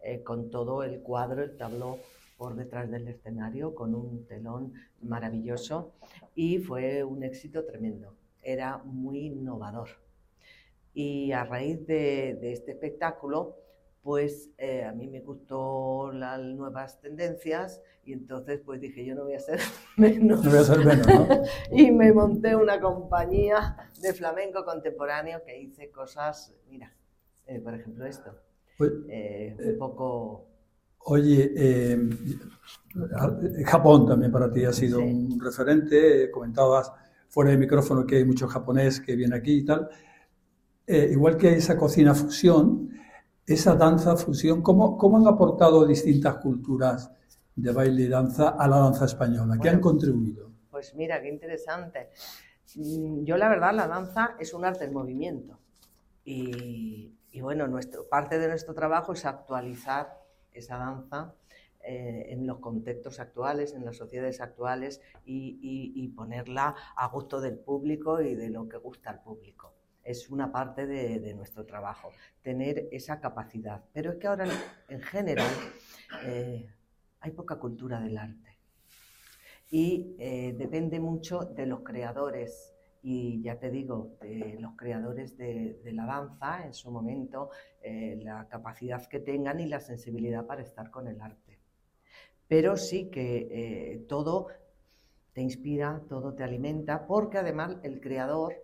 eh, con todo el cuadro, el tabló por detrás del escenario, con un telón maravilloso y fue un éxito tremendo. Era muy innovador. Y a raíz de, de este espectáculo, pues eh, a mí me gustó las nuevas tendencias y entonces pues dije yo no voy a ser <laughs> menos. No voy a ser menos, ¿no? <laughs> y me monté una compañía de flamenco contemporáneo que hice cosas, mira, eh, por ejemplo esto, eh, un poco... Oye, Japón también para ti ha sido un referente, comentabas fuera de micrófono que hay mucho japonés que viene aquí y tal. igual que esa cocina fusión, esa danza fusión, ¿cómo, cómo han aportado distintas culturas de baile y danza a la danza española? ¿Qué han contribuido? Pues mira, qué interesante. Mm, yo la verdad, la danza es un arte en movimiento. Y, bueno, nuestro, parte de nuestro trabajo es actualizar esa danza eh, en los contextos actuales, en las sociedades actuales y, y ponerla a gusto del público y de lo que gusta al público es una parte de, nuestro trabajo, tener esa capacidad. Pero es que ahora, en general, eh, hay poca cultura del arte. Y eh, depende mucho de los creadores, y ya te digo, de los creadores de, la danza en su momento, eh, la capacidad que tengan y la sensibilidad para estar con el arte. Pero sí que todo te inspira, todo te alimenta, porque además el creador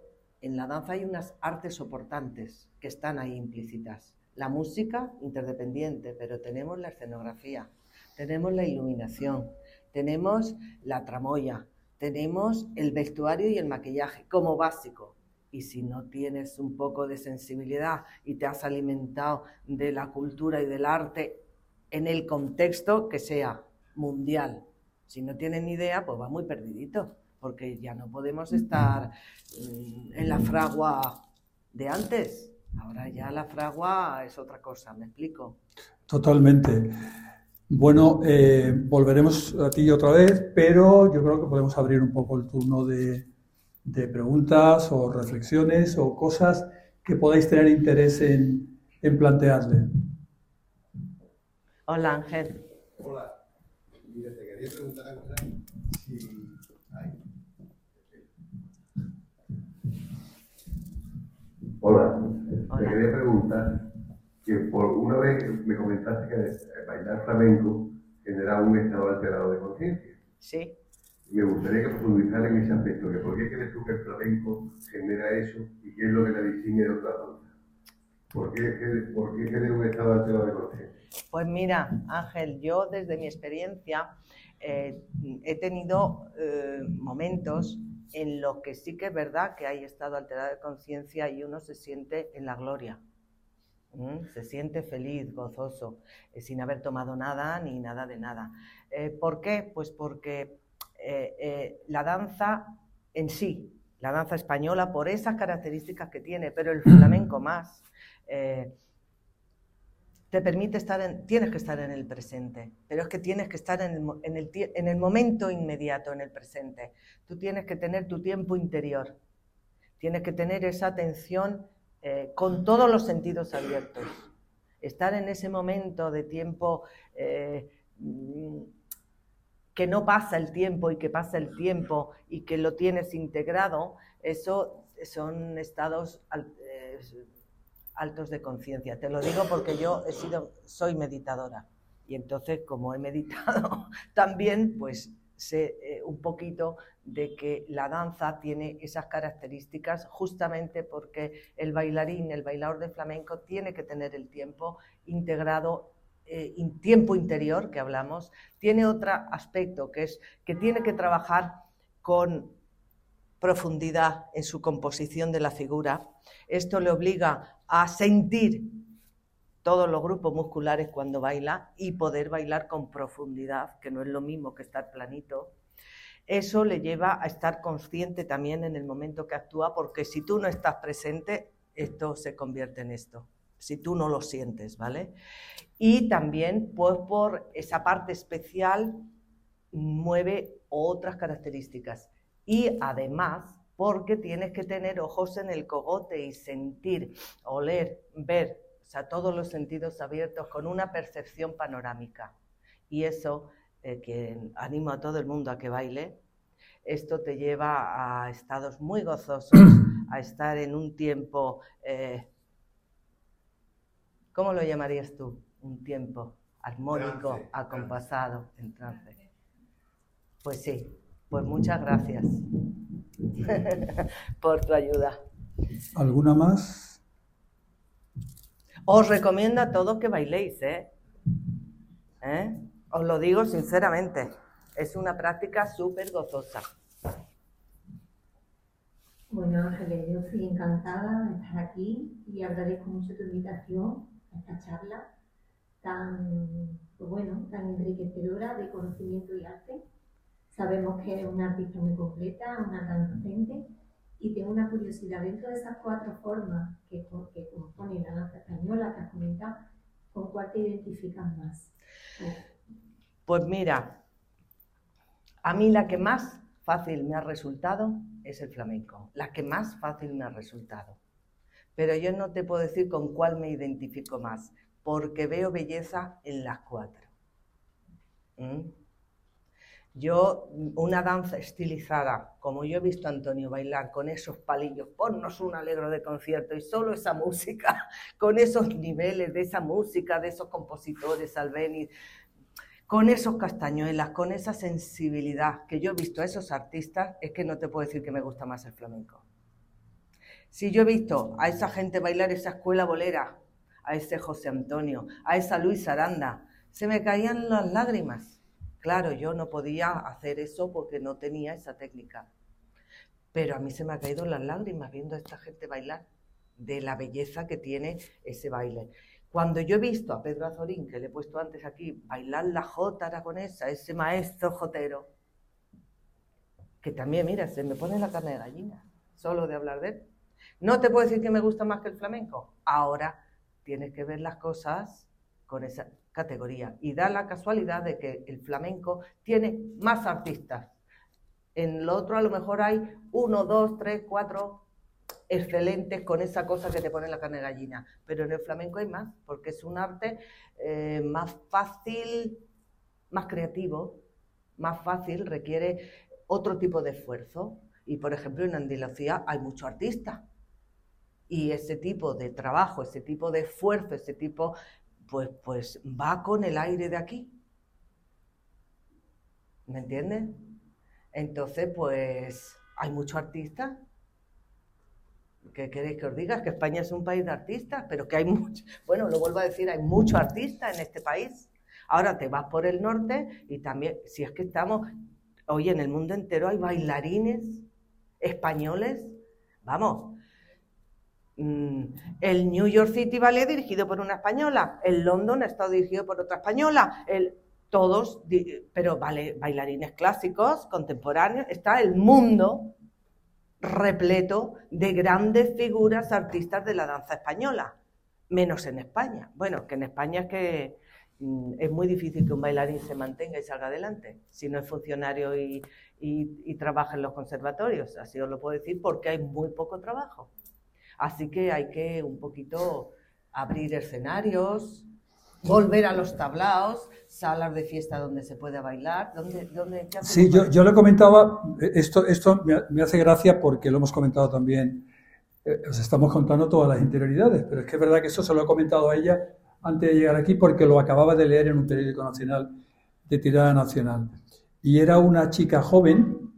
en la danza hay unas artes soportantes que están ahí implícitas. La música interdependiente, pero tenemos la escenografía, tenemos la iluminación, tenemos la tramoya, tenemos el vestuario y el maquillaje como básico. Y si no tienes un poco de sensibilidad y te has alimentado de la cultura y del arte, en el contexto que sea mundial. Si no tienen ni idea, pues va muy perdidito, porque ya no podemos estar mm, en la fragua de antes. Ahora ya la fragua es otra cosa, ¿me explico? Totalmente. Bueno, eh, volveremos a ti otra vez, pero yo creo que podemos abrir un poco el turno de, de preguntas o reflexiones o cosas que podáis tener interés en, en plantearle. Hola Ángel. Hola. Mira, te quería preguntar si Hola. Hola. Te quería preguntar que por una vez me comentaste que bailar flamenco genera un estado alterado de conciencia. Sí. Me gustaría que profundizara en ese aspecto, que por qué crees tú que el flamenco genera eso y qué es lo que la distingue de otra danza. ¿Por qué, por qué genera un estado alterado de conciencia? Pues mira, Ángel, yo desde mi experiencia eh, he tenido eh, momentos en los que sí que es verdad que hay estado alterado de conciencia y uno se siente en la gloria. ¿Mm? Se siente feliz, gozoso, eh, sin haber tomado nada ni nada de nada. Eh, ¿Por qué? Pues porque eh, la danza en sí, la danza española, por esas características que tiene, pero el flamenco más, te permite estar en, tienes que estar en el presente, pero es que tienes que estar en el, en el en el momento inmediato, en el presente. Tú tienes que tener tu tiempo interior, tienes que tener esa atención eh, con todos los sentidos abiertos. Estar en ese momento de tiempo eh, mm, que no pasa el tiempo y que pasa el tiempo y que lo tienes integrado, eso son estados eh, altos de conciencia. Te lo digo porque yo he sido, soy meditadora y entonces como he meditado <laughs> también, pues sé eh, un poquito de que la danza tiene esas características justamente porque el bailarín, el bailador de flamenco tiene que tener el tiempo integrado, eh, tiempo interior que hablamos, tiene otro aspecto que es que tiene que trabajar con profundidad en su composición de la figura. Esto le obliga a sentir todos los grupos musculares cuando baila y poder bailar con profundidad, que no es lo mismo que estar planito. Eso le lleva a estar consciente también en el momento que actúa, porque si tú no estás presente, esto se convierte en esto, si tú no lo sientes, ¿vale? Y también, pues por esa parte especial, mueve otras características. Y además, porque tienes que tener ojos en el cogote y sentir, oler, ver, o sea, todos los sentidos abiertos con una percepción panorámica. Y eso, eh, que animo a todo el mundo a que baile, esto te lleva a estados muy gozosos, a estar en un tiempo, eh, ¿cómo lo llamarías tú? Un tiempo armónico, acompasado, en trance. Pues sí, pues muchas gracias <laughs> por tu ayuda. ¿Alguna más? Os recomiendo a todos que bailéis, ¿eh? ¿Eh? Os lo digo sinceramente. Es una práctica súper gozosa. Bueno, Ángeles, yo estoy encantada de estar aquí y agradezco mucho tu invitación a esta charla tan, pues bueno, tan enriquecedora de conocimiento y arte. Sabemos que es una artista muy completa, una gran docente y tengo una curiosidad dentro de esas cuatro formas que, que componen la danza española que has ¿con cuál te identificas más? Pues mira, a mí la que más fácil me ha resultado es el flamenco. La que más fácil me ha resultado. Pero yo no te puedo decir con cuál me identifico más, porque veo belleza en las cuatro. ¿Mm? Yo, una danza estilizada, como yo he visto a Antonio bailar con esos palillos, ponnos un alegro de concierto y solo esa música, <laughs> con esos niveles de esa música, de esos compositores, Albeniz, con esos castañuelas, con esa sensibilidad que yo he visto a esos artistas, es que no te puedo decir que me gusta más el flamenco. Si yo he visto a esa gente bailar esa escuela bolera, a ese José Antonio, a esa Luis Aranda, se me caían las lágrimas. Claro, yo no podía hacer eso porque no tenía esa técnica. Pero a mí se me ha caído las lágrimas viendo a esta gente bailar, de la belleza que tiene ese baile. Cuando yo he visto a Pedro Azorín, que le he puesto antes aquí, bailar la jota aragonesa, ese maestro jotero, que también, mira, se me pone la carne de gallina, solo de hablar de él. No te puedo decir que me gusta más que el flamenco. Ahora tienes que ver las cosas con esa categoría. Y da la casualidad de que el flamenco tiene más artistas. En lo otro a lo mejor hay uno, dos, tres, cuatro excelentes con esa cosa que te pone la carne de gallina. Pero en el flamenco hay más, porque es un arte eh, más fácil, más creativo, más fácil, requiere otro tipo de esfuerzo. Y por ejemplo en Andalucía hay muchos artistas. Y ese tipo de trabajo, ese tipo de esfuerzo, ese tipo, pues, pues va con el aire de aquí. ¿Me entiendes? Entonces, pues hay muchos artistas ¿Qué queréis que os diga? Que España es un país de artistas, pero que hay muchos, <laughs> bueno, lo vuelvo a decir, hay muchos artistas en este país. Ahora te vas por el norte y también, si es que estamos, hoy en el mundo entero hay bailarines españoles, vamos, el New York City Ballet dirigido por una española, el London ha estado dirigido por otra española, el, todos, pero vale, bailarines clásicos, contemporáneos, está el mundo repleto de grandes figuras artistas de la danza española, menos en España. Bueno, que en España es que mm, es muy difícil que un bailarín se mantenga y salga adelante si no es funcionario y, trabaja en los conservatorios. Así os lo puedo decir porque hay muy poco trabajo. Así que hay que un poquito abrir escenarios, volver a los tablaos, salas de fiesta donde se puede bailar. ¿Dónde, dónde, sí, yo, yo le comentaba, esto, esto me, hace gracia porque lo hemos comentado también, eh, os estamos contando todas las interioridades, pero es que es verdad que eso se lo he comentado a ella antes de llegar aquí porque lo acababa de leer en un periódico nacional de tirada nacional. Y era una chica joven,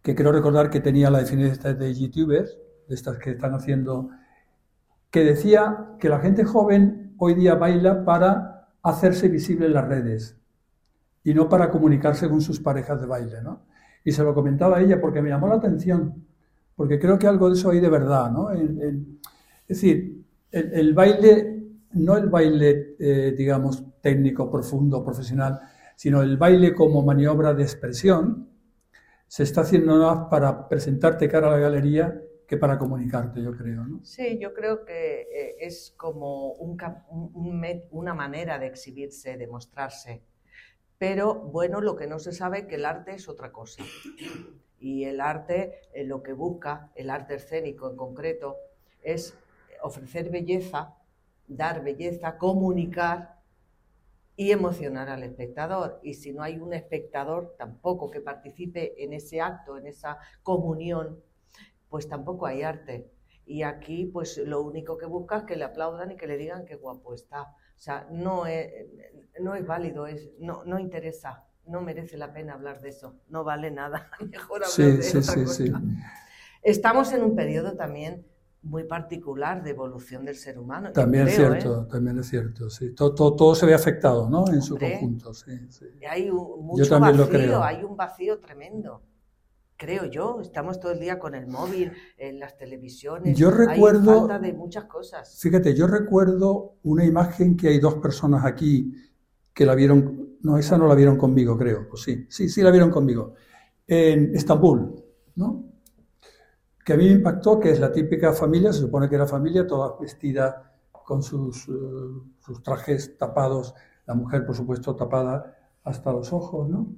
que creo recordar que tenía la definición de youtubers, de estas que están haciendo, que decía que la gente joven hoy día baila para hacerse visible en las redes y no para comunicarse con sus parejas de baile, ¿no? Y se lo comentaba a ella porque me llamó la atención, porque creo que algo de eso hay de verdad, ¿no? es decir, el, baile, no el baile, eh, digamos, técnico, profundo, profesional, sino el baile como maniobra de expresión, se está haciendo para presentarte cara a la galería que para comunicarte, yo creo. ¿no? Sí, yo creo que eh, es como un, una manera de exhibirse, de mostrarse. Pero bueno, lo que no se sabe es que el arte es otra cosa. Y el arte, eh, lo que busca, el arte escénico en concreto, es ofrecer belleza, dar belleza, comunicar y emocionar al espectador. Y si no hay un espectador tampoco que participe en ese acto, en esa comunión, pues tampoco hay arte. Y aquí, pues lo único que busca es que le aplaudan y que le digan qué guapo está. O sea, no es, no es válido, es, no, no interesa, no merece la pena hablar de eso, no vale nada. <laughs> Mejor hablar de sí, sí, sí. Estamos en un periodo también muy particular de evolución del ser humano. También es cierto, ¿eh? también es cierto, sí. Todo, todo, se ve afectado, ¿no? En su conjunto, sí, Hay mucho vacío, hay un vacío tremendo creo yo, estamos todo el día con el móvil, en las televisiones. Yo recuerdo. Hay falta de muchas cosas. Fíjate, yo recuerdo una imagen que hay dos personas aquí que la vieron. No, esa no la vieron conmigo, creo. Pues sí, sí, sí la vieron conmigo. En Estambul, ¿no? Que a mí me impactó, que es la típica familia, se supone que era familia, toda vestida con sus, eh, sus trajes tapados, la mujer, por supuesto, tapada hasta los ojos, ¿no?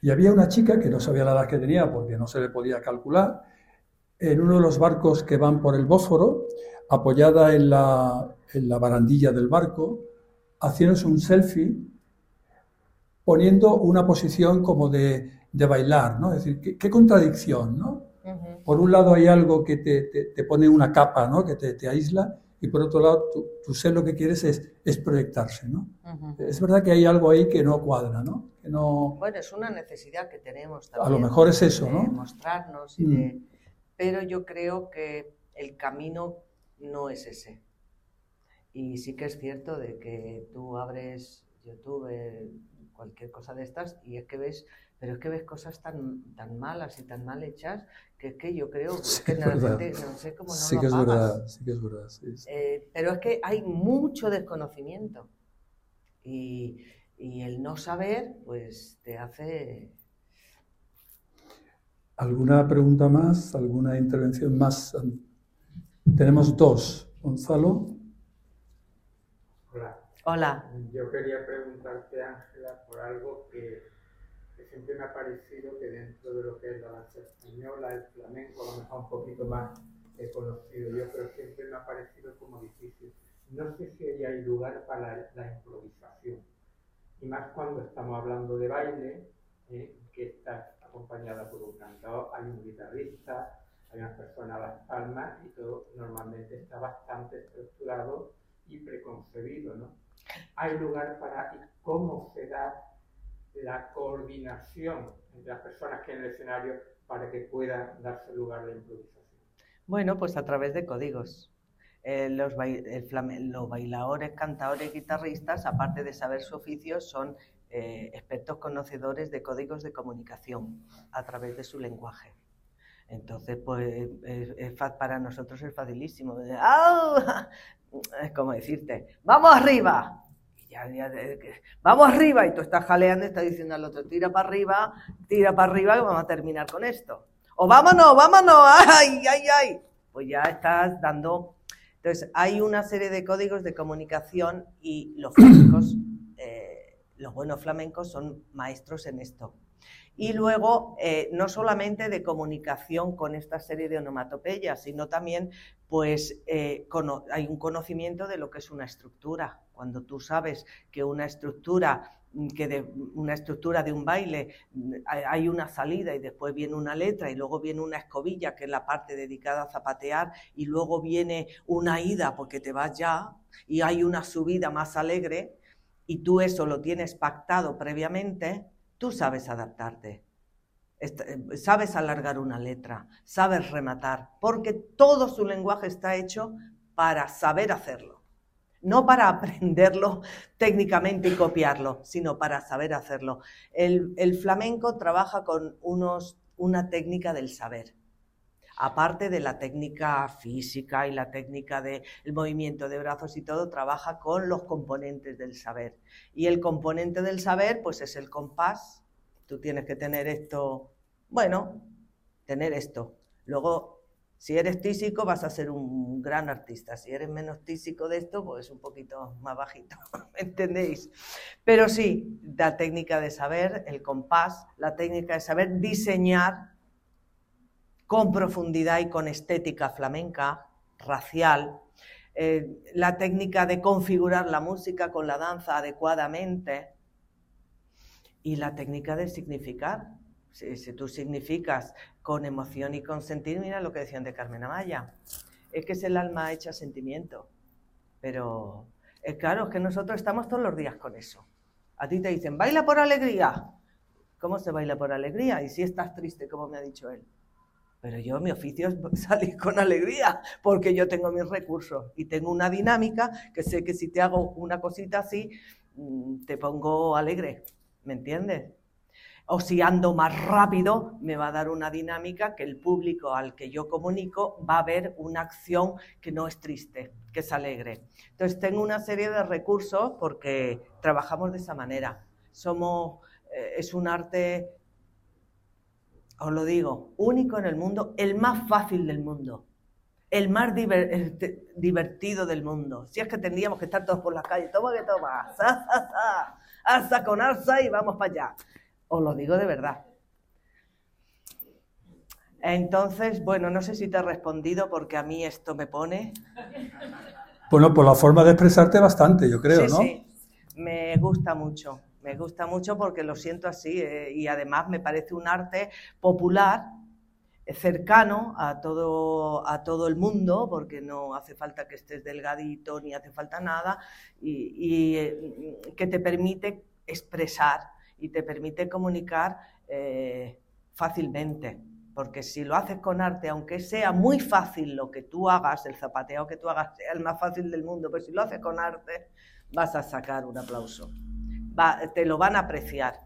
Y había una chica que no sabía la edad que tenía porque no se le podía calcular, en uno de los barcos que van por el Bósforo, apoyada en la, en la barandilla del barco, haciéndose un selfie, poniendo una posición como de, de bailar, ¿no? Es decir, qué, contradicción, ¿no? Por un lado hay algo que te, te, pone una capa, ¿no? Que te, te aísla, y por otro lado, tú, tú sé lo que quieres es, es proyectarse, ¿no? Es verdad que hay algo ahí que no cuadra, ¿no? Que no... Bueno, es una necesidad que tenemos también. A lo mejor es eso, de ¿no? mostrarnos y mm. de... Pero yo creo que el camino no es ese. Y sí que es cierto de que tú abres YouTube, cualquier cosa de estas, y es que ves pero es que ves cosas tan, tan malas y tan mal hechas que es que yo creo Sí, que es la verdad. gente no sé cómo no sí lo que es verdad, sí que es verdad. sí, sí. Eh, pero es que hay mucho desconocimiento y, y el no saber pues te hace... ¿Alguna pregunta más? ¿Alguna intervención más? Tenemos dos. Gonzalo. Hola, Hola, yo quería preguntarte, Ángela, por algo que, que siempre me ha parecido que dentro de lo que es la danza española, el flamenco, a lo mejor un poquito más conocido yo, pero siempre me ha parecido como difícil. No sé si hay lugar para la, la improvisación, y más cuando estamos hablando de baile, ¿eh? que está acompañada por un cantador, hay un guitarrista, hay una persona a las palmas y todo normalmente está bastante estructurado y preconcebido, ¿no? Hay lugar para y cómo se da la coordinación entre las personas que en el escenario para que pueda darse lugar a la improvisación. bueno, pues a través de códigos. Eh, los, bailadores, cantadores, guitarristas, aparte de saber su oficio, son eh, expertos conocedores de códigos de comunicación a través de su lenguaje. Entonces, pues para nosotros es facilísimo. ¡Au! <laughs> Es como decirte, ¡vamos arriba! Que, ¡Vamos arriba! Y tú estás jaleando y estás diciendo al otro, tira para arriba, tira para arriba y vamos a terminar con esto. O vámonos, vámonos, <laughs> ¡ay, ay, ay! Pues ya estás dando... Entonces, hay una serie de códigos de comunicación y los flamencos, <clears throat> eh, los buenos flamencos son maestros en esto. Y luego, eh, no solamente de comunicación con esta serie de onomatopeyas, sino también, pues, eh, hay un conocimiento de lo que es una estructura. Cuando tú sabes que una estructura mm, que de una estructura de un baile mm, hay una salida y después viene una letra y luego viene una escobilla que es la parte dedicada a zapatear y luego viene una ida porque te vas ya y hay una subida más alegre y tú eso lo tienes pactado previamente, tú sabes adaptarte. Eh, Sabes alargar una letra, sabes rematar, porque todo su lenguaje está hecho para saber hacerlo. No para aprenderlo técnicamente y copiarlo, sino para saber hacerlo. El, flamenco trabaja con unos, una técnica del saber aparte de la técnica física y la técnica del movimiento de brazos y todo, trabaja con los componentes del saber. Y el componente del saber, pues es el compás. Tú tienes que tener esto, bueno, tener esto. Luego, si eres tísico, vas a ser un gran artista. Si eres menos tísico de esto, pues un poquito más bajito, <laughs> ¿me entendéis? Pero sí, la técnica de saber, el compás, la técnica de saber diseñar con profundidad y con estética flamenca, racial, eh, la técnica de configurar la música con la danza adecuadamente y la técnica de significar. Si, tú significas con emoción y con sentir, mira lo que decían de Carmen Amaya, es que es el alma hecha sentimiento. Pero eh, claro, es que nosotros estamos todos los días con eso. A ti te dicen, baila por alegría. ¿Cómo se baila por alegría? Y si estás triste, como me ha dicho él. Pero yo, mi oficio es <laughs> salir con alegría, porque yo tengo mis recursos y tengo una dinámica que sé que si te hago una cosita así, mm, te pongo alegre, ¿me entiendes? O si ando más rápido, me va a dar una dinámica que el público al que yo comunico va a ver una acción que no es triste, que es alegre. Entonces tengo una serie de recursos porque trabajamos de esa manera. Somos, eh, es un arte os lo digo, único en el mundo, el más fácil del mundo, el más divertido del mundo. Si es que tendríamos que estar todos por las calles, toma que toma, sa, alza con alza y vamos para allá. Os lo digo de verdad. Entonces, bueno, no sé si te he respondido porque a mí esto me pone. Bueno, por la forma de expresarte bastante, yo creo, sí, ¿no? sí, me gusta mucho, me gusta mucho porque lo siento así eh, y además me parece un arte popular, cercano a todo, a todo el mundo, porque no hace falta que estés delgadito ni hace falta nada, y, y, eh, que te permite expresar y te permite comunicar eh, fácilmente. Porque si lo haces con arte, aunque sea muy fácil lo que tú hagas, el zapateo que tú hagas sea el más fácil del mundo, pero si lo haces con arte, vas a sacar un aplauso. Te lo van a apreciar.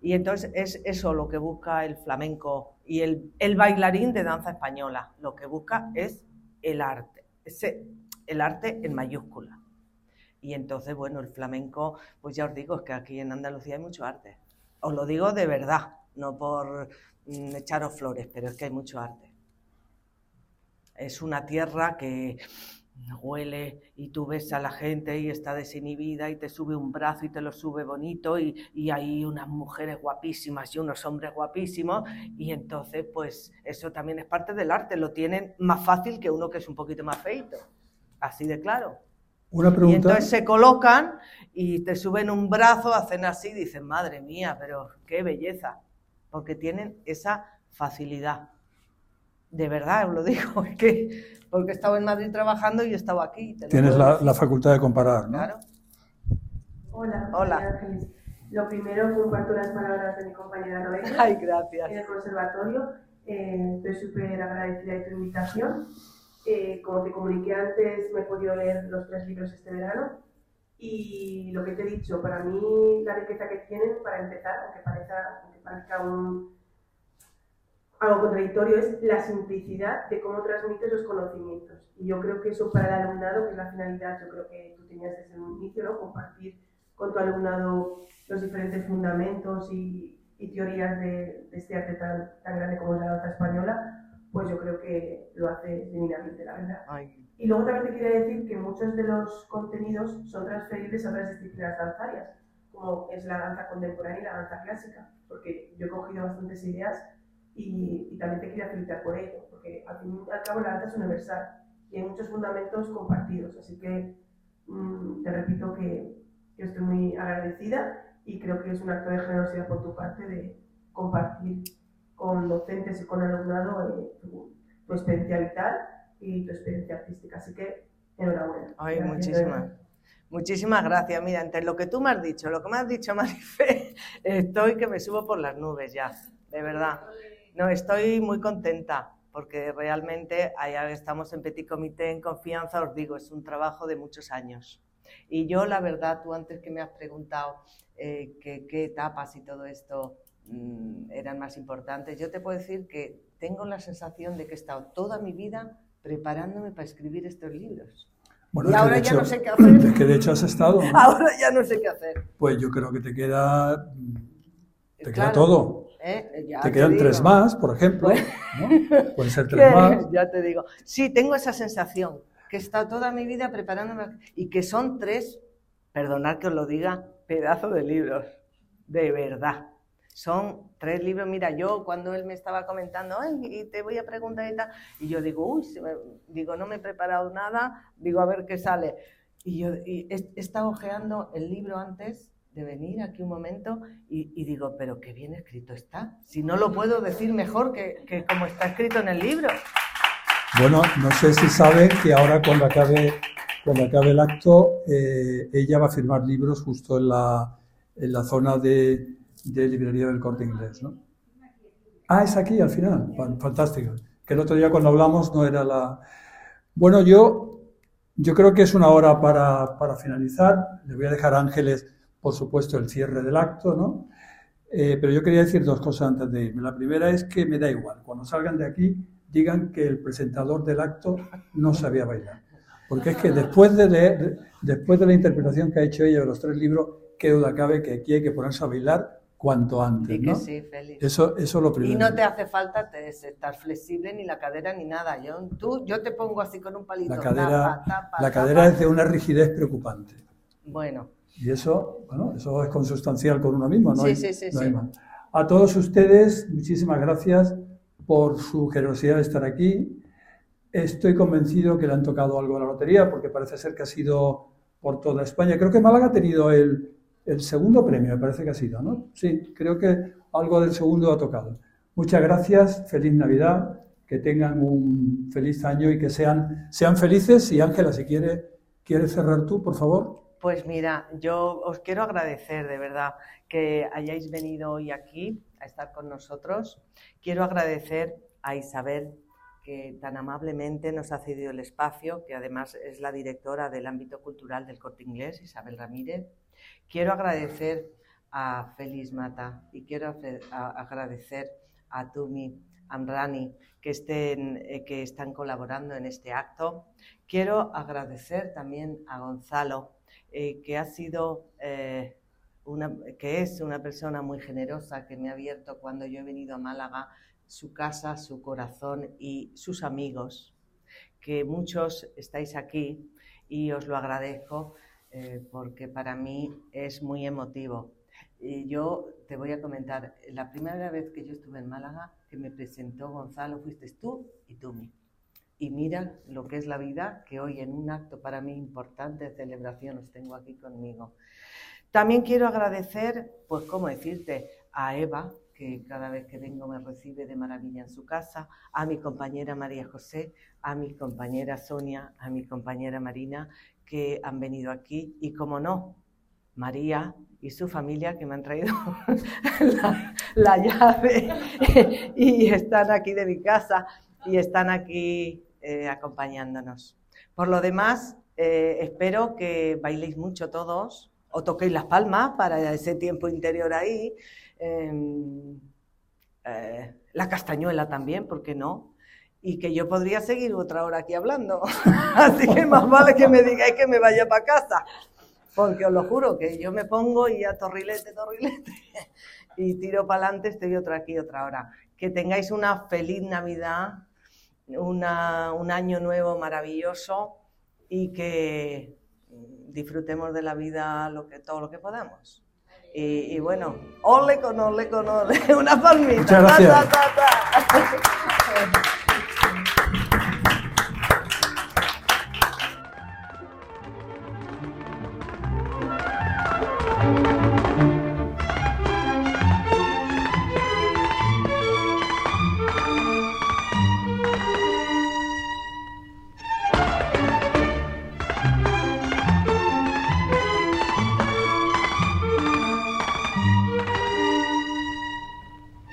Y entonces es eso lo que busca el flamenco y el, el bailarín de danza española. Lo que busca es el arte, ese, el arte en mayúscula. Y entonces, bueno, el flamenco, pues ya os digo, es que aquí en Andalucía hay mucho arte. Os lo digo de verdad, no por mm, echaros flores, pero es que hay mucho arte. Es una tierra que huele y tú ves a la gente y está desinhibida y te sube un brazo y te lo sube bonito y, y, hay unas mujeres guapísimas y unos hombres guapísimos y entonces pues eso también es parte del arte, lo tienen más fácil que uno que es un poquito más feito, así de claro. Una pregunta. Y entonces se colocan y te suben un brazo, hacen así, y dicen, madre mía, pero qué belleza, porque tienen esa facilidad. De verdad, os lo digo, <laughs> es que porque he estado en Madrid trabajando y he estado aquí. Tienes la, la, facultad de comparar, ¿no? Claro. Hola. Hola. Ángeles. Lo primero, comparto las palabras de mi compañera Noelia. Ay, gracias. En el conservatorio. Eh, estoy súper agradecida de tu invitación. Eh, como te comuniqué antes, me he podido leer los tres libros este verano. Y lo que te he dicho, para mí la riqueza que tienen, para empezar, aunque parezca, aunque parezca un, algo contradictorio, es la simplicidad de cómo transmites los conocimientos. Y yo creo que eso para el alumnado, que es la finalidad, yo creo que tú tenías desde el inicio, ¿no? compartir con tu alumnado los diferentes fundamentos y, y teorías de, de, este arte tan, tan grande como la danza española, pues yo creo que lo hace divinamente, la verdad. Ay. Y luego también te quería decir que muchos de los contenidos son transferibles a otras disciplinas danzarias, como es la danza contemporánea y la danza clásica, porque yo he cogido bastantes ideas y, y, también te quería felicitar por ello, porque al fin y al cabo la danza es universal y hay muchos fundamentos compartidos, así que mmm, te repito que, que, estoy muy agradecida y creo que es un acto de generosidad por tu parte de compartir con docentes y con alumnado eh, tu, tu, experiencia vital y tu experiencia artística, así que enhorabuena. Ay, muchísimas. Muchísimas gracias. Mira, entre lo que tú me has dicho, lo que me has dicho, <laughs> Marife, estoy que me subo por las nubes ya, de verdad. No, estoy muy contenta porque realmente allá estamos en Petit Comité en confianza, os digo, es un trabajo de muchos años. Y yo, la verdad, tú antes que me has preguntado eh, qué etapas y todo esto eran más importantes, yo te puedo decir que tengo la sensación de que he estado toda mi vida preparándome para escribir estos libros. Bueno, y ahora hecho, ya no sé qué hacer. Es que de hecho has estado. ¿no? <laughs> Ahora ya no sé qué hacer. Pues yo creo que te queda. Te Claro. queda todo. ¿Eh? Ya Te quedan digo. tres más, por ejemplo. ¿no? <laughs> Pueden ser tres más. Ya te digo. Sí, tengo esa sensación, que he estado toda mi vida preparándome y que son tres, perdonad que os lo diga, pedazo de libros, de verdad. Son tres libros, mira, yo cuando él me estaba comentando, ay, y te voy a preguntar y tal, y yo digo, uy, me- digo, no me he preparado nada, digo, a ver qué sale. Y yo y he, he estado ojeando el libro antes de venir aquí un momento y, y digo, pero qué bien escrito está. Si no lo puedo decir mejor que, que como está escrito en el libro. Bueno, no sé si saben que ahora cuando acabe, cuando acabe el acto, eh, ella va a firmar libros justo en la, en la zona de, de librería del corte inglés, ¿no? Ah, es aquí al final. Fan- Fantástico. Que el otro día cuando hablamos no era la... Bueno, yo, yo creo que es una hora para, para finalizar. Le voy a dejar a Ángeles, por supuesto, el cierre del acto, ¿no? Eh, pero yo quería decir dos cosas antes de irme. La primera es que me da igual. Cuando salgan de aquí, digan que el presentador del acto no sabía bailar. Porque es que después de leer, después de la interpretación que ha hecho ella de los tres libros, qué duda cabe que aquí hay que ponerse a bailar cuanto antes, Y que ¿no? sí, Félix. Eso, eso es lo Y primero. no te hace falta estar flexible ni la cadera ni nada. Yo, tú, yo te pongo así con un palito. La cadera, tapa, tapa, la tapa. cadera es de una rigidez preocupante. Bueno, Y eso, bueno, eso es consustancial con uno mismo, ¿no? Sí, hay- sí, sí, no hay sí. más. A todos ustedes, muchísimas gracias por su generosidad de estar aquí. Estoy convencido que le han tocado algo a la lotería, porque parece ser que ha sido por toda España. Creo que Málaga ha tenido el, el segundo premio, me parece que ha sido, ¿no? Sí, creo que algo del segundo ha tocado. Muchas gracias, feliz Navidad, que tengan un feliz año y que sean, sean felices. Y Ángela, si quiere, quiere cerrar tú, por favor. Pues mira, yo os quiero agradecer de verdad que hayáis venido hoy aquí a estar con nosotros. Quiero agradecer a Isabel que tan amablemente nos ha cedido el espacio, que además es la directora del ámbito cultural del Corte Inglés, Isabel Ramírez. Quiero agradecer a Félix Mata y quiero agradecer a Tumi Amrani que, estén, eh, que están colaborando en este acto. Quiero agradecer también a Gonzalo, eh, que ha sido eh, una, que es una persona muy generosa, que me ha abierto cuando yo he venido a Málaga su casa, su corazón y sus amigos, que muchos estáis aquí y os lo agradezco porque para mí es muy emotivo. Y yo te voy a comentar, la primera vez que yo estuve en Málaga, que me presentó Gonzalo, fuiste tú y tú mí. Y mira lo que es la vida, que hoy en un acto para mí importante de celebración os tengo aquí conmigo. También quiero agradecer, pues, ¿cómo decirte? A Eva, que cada vez que vengo me recibe de maravilla en su casa, a mi compañera María José, a mi compañera Sonia, a mi compañera Marina, que han venido aquí y, como no, María y su familia que me han traído <laughs> la, llave <laughs> y están aquí de mi casa y están aquí eh, acompañándonos. Por lo demás, eh, espero que bailéis mucho todos o toquéis las palmas para ese tiempo interior ahí. Em, eh, la castañuela también, ¿por qué no? Y que yo podría seguir otra hora aquí hablando. <laughs> Así que más vale que me digáis que me vaya para casa. Porque os lo juro que yo me pongo y a torrilete, torrilete, <laughs> y tiro para adelante, estoy otra aquí, otra hora. Que tengáis una feliz Navidad, una, un año nuevo maravilloso y que disfrutemos de la vida lo que, todo lo que podamos. Y, bueno, ole con ole con ole, <laughs> una palmita. Muchas gracias.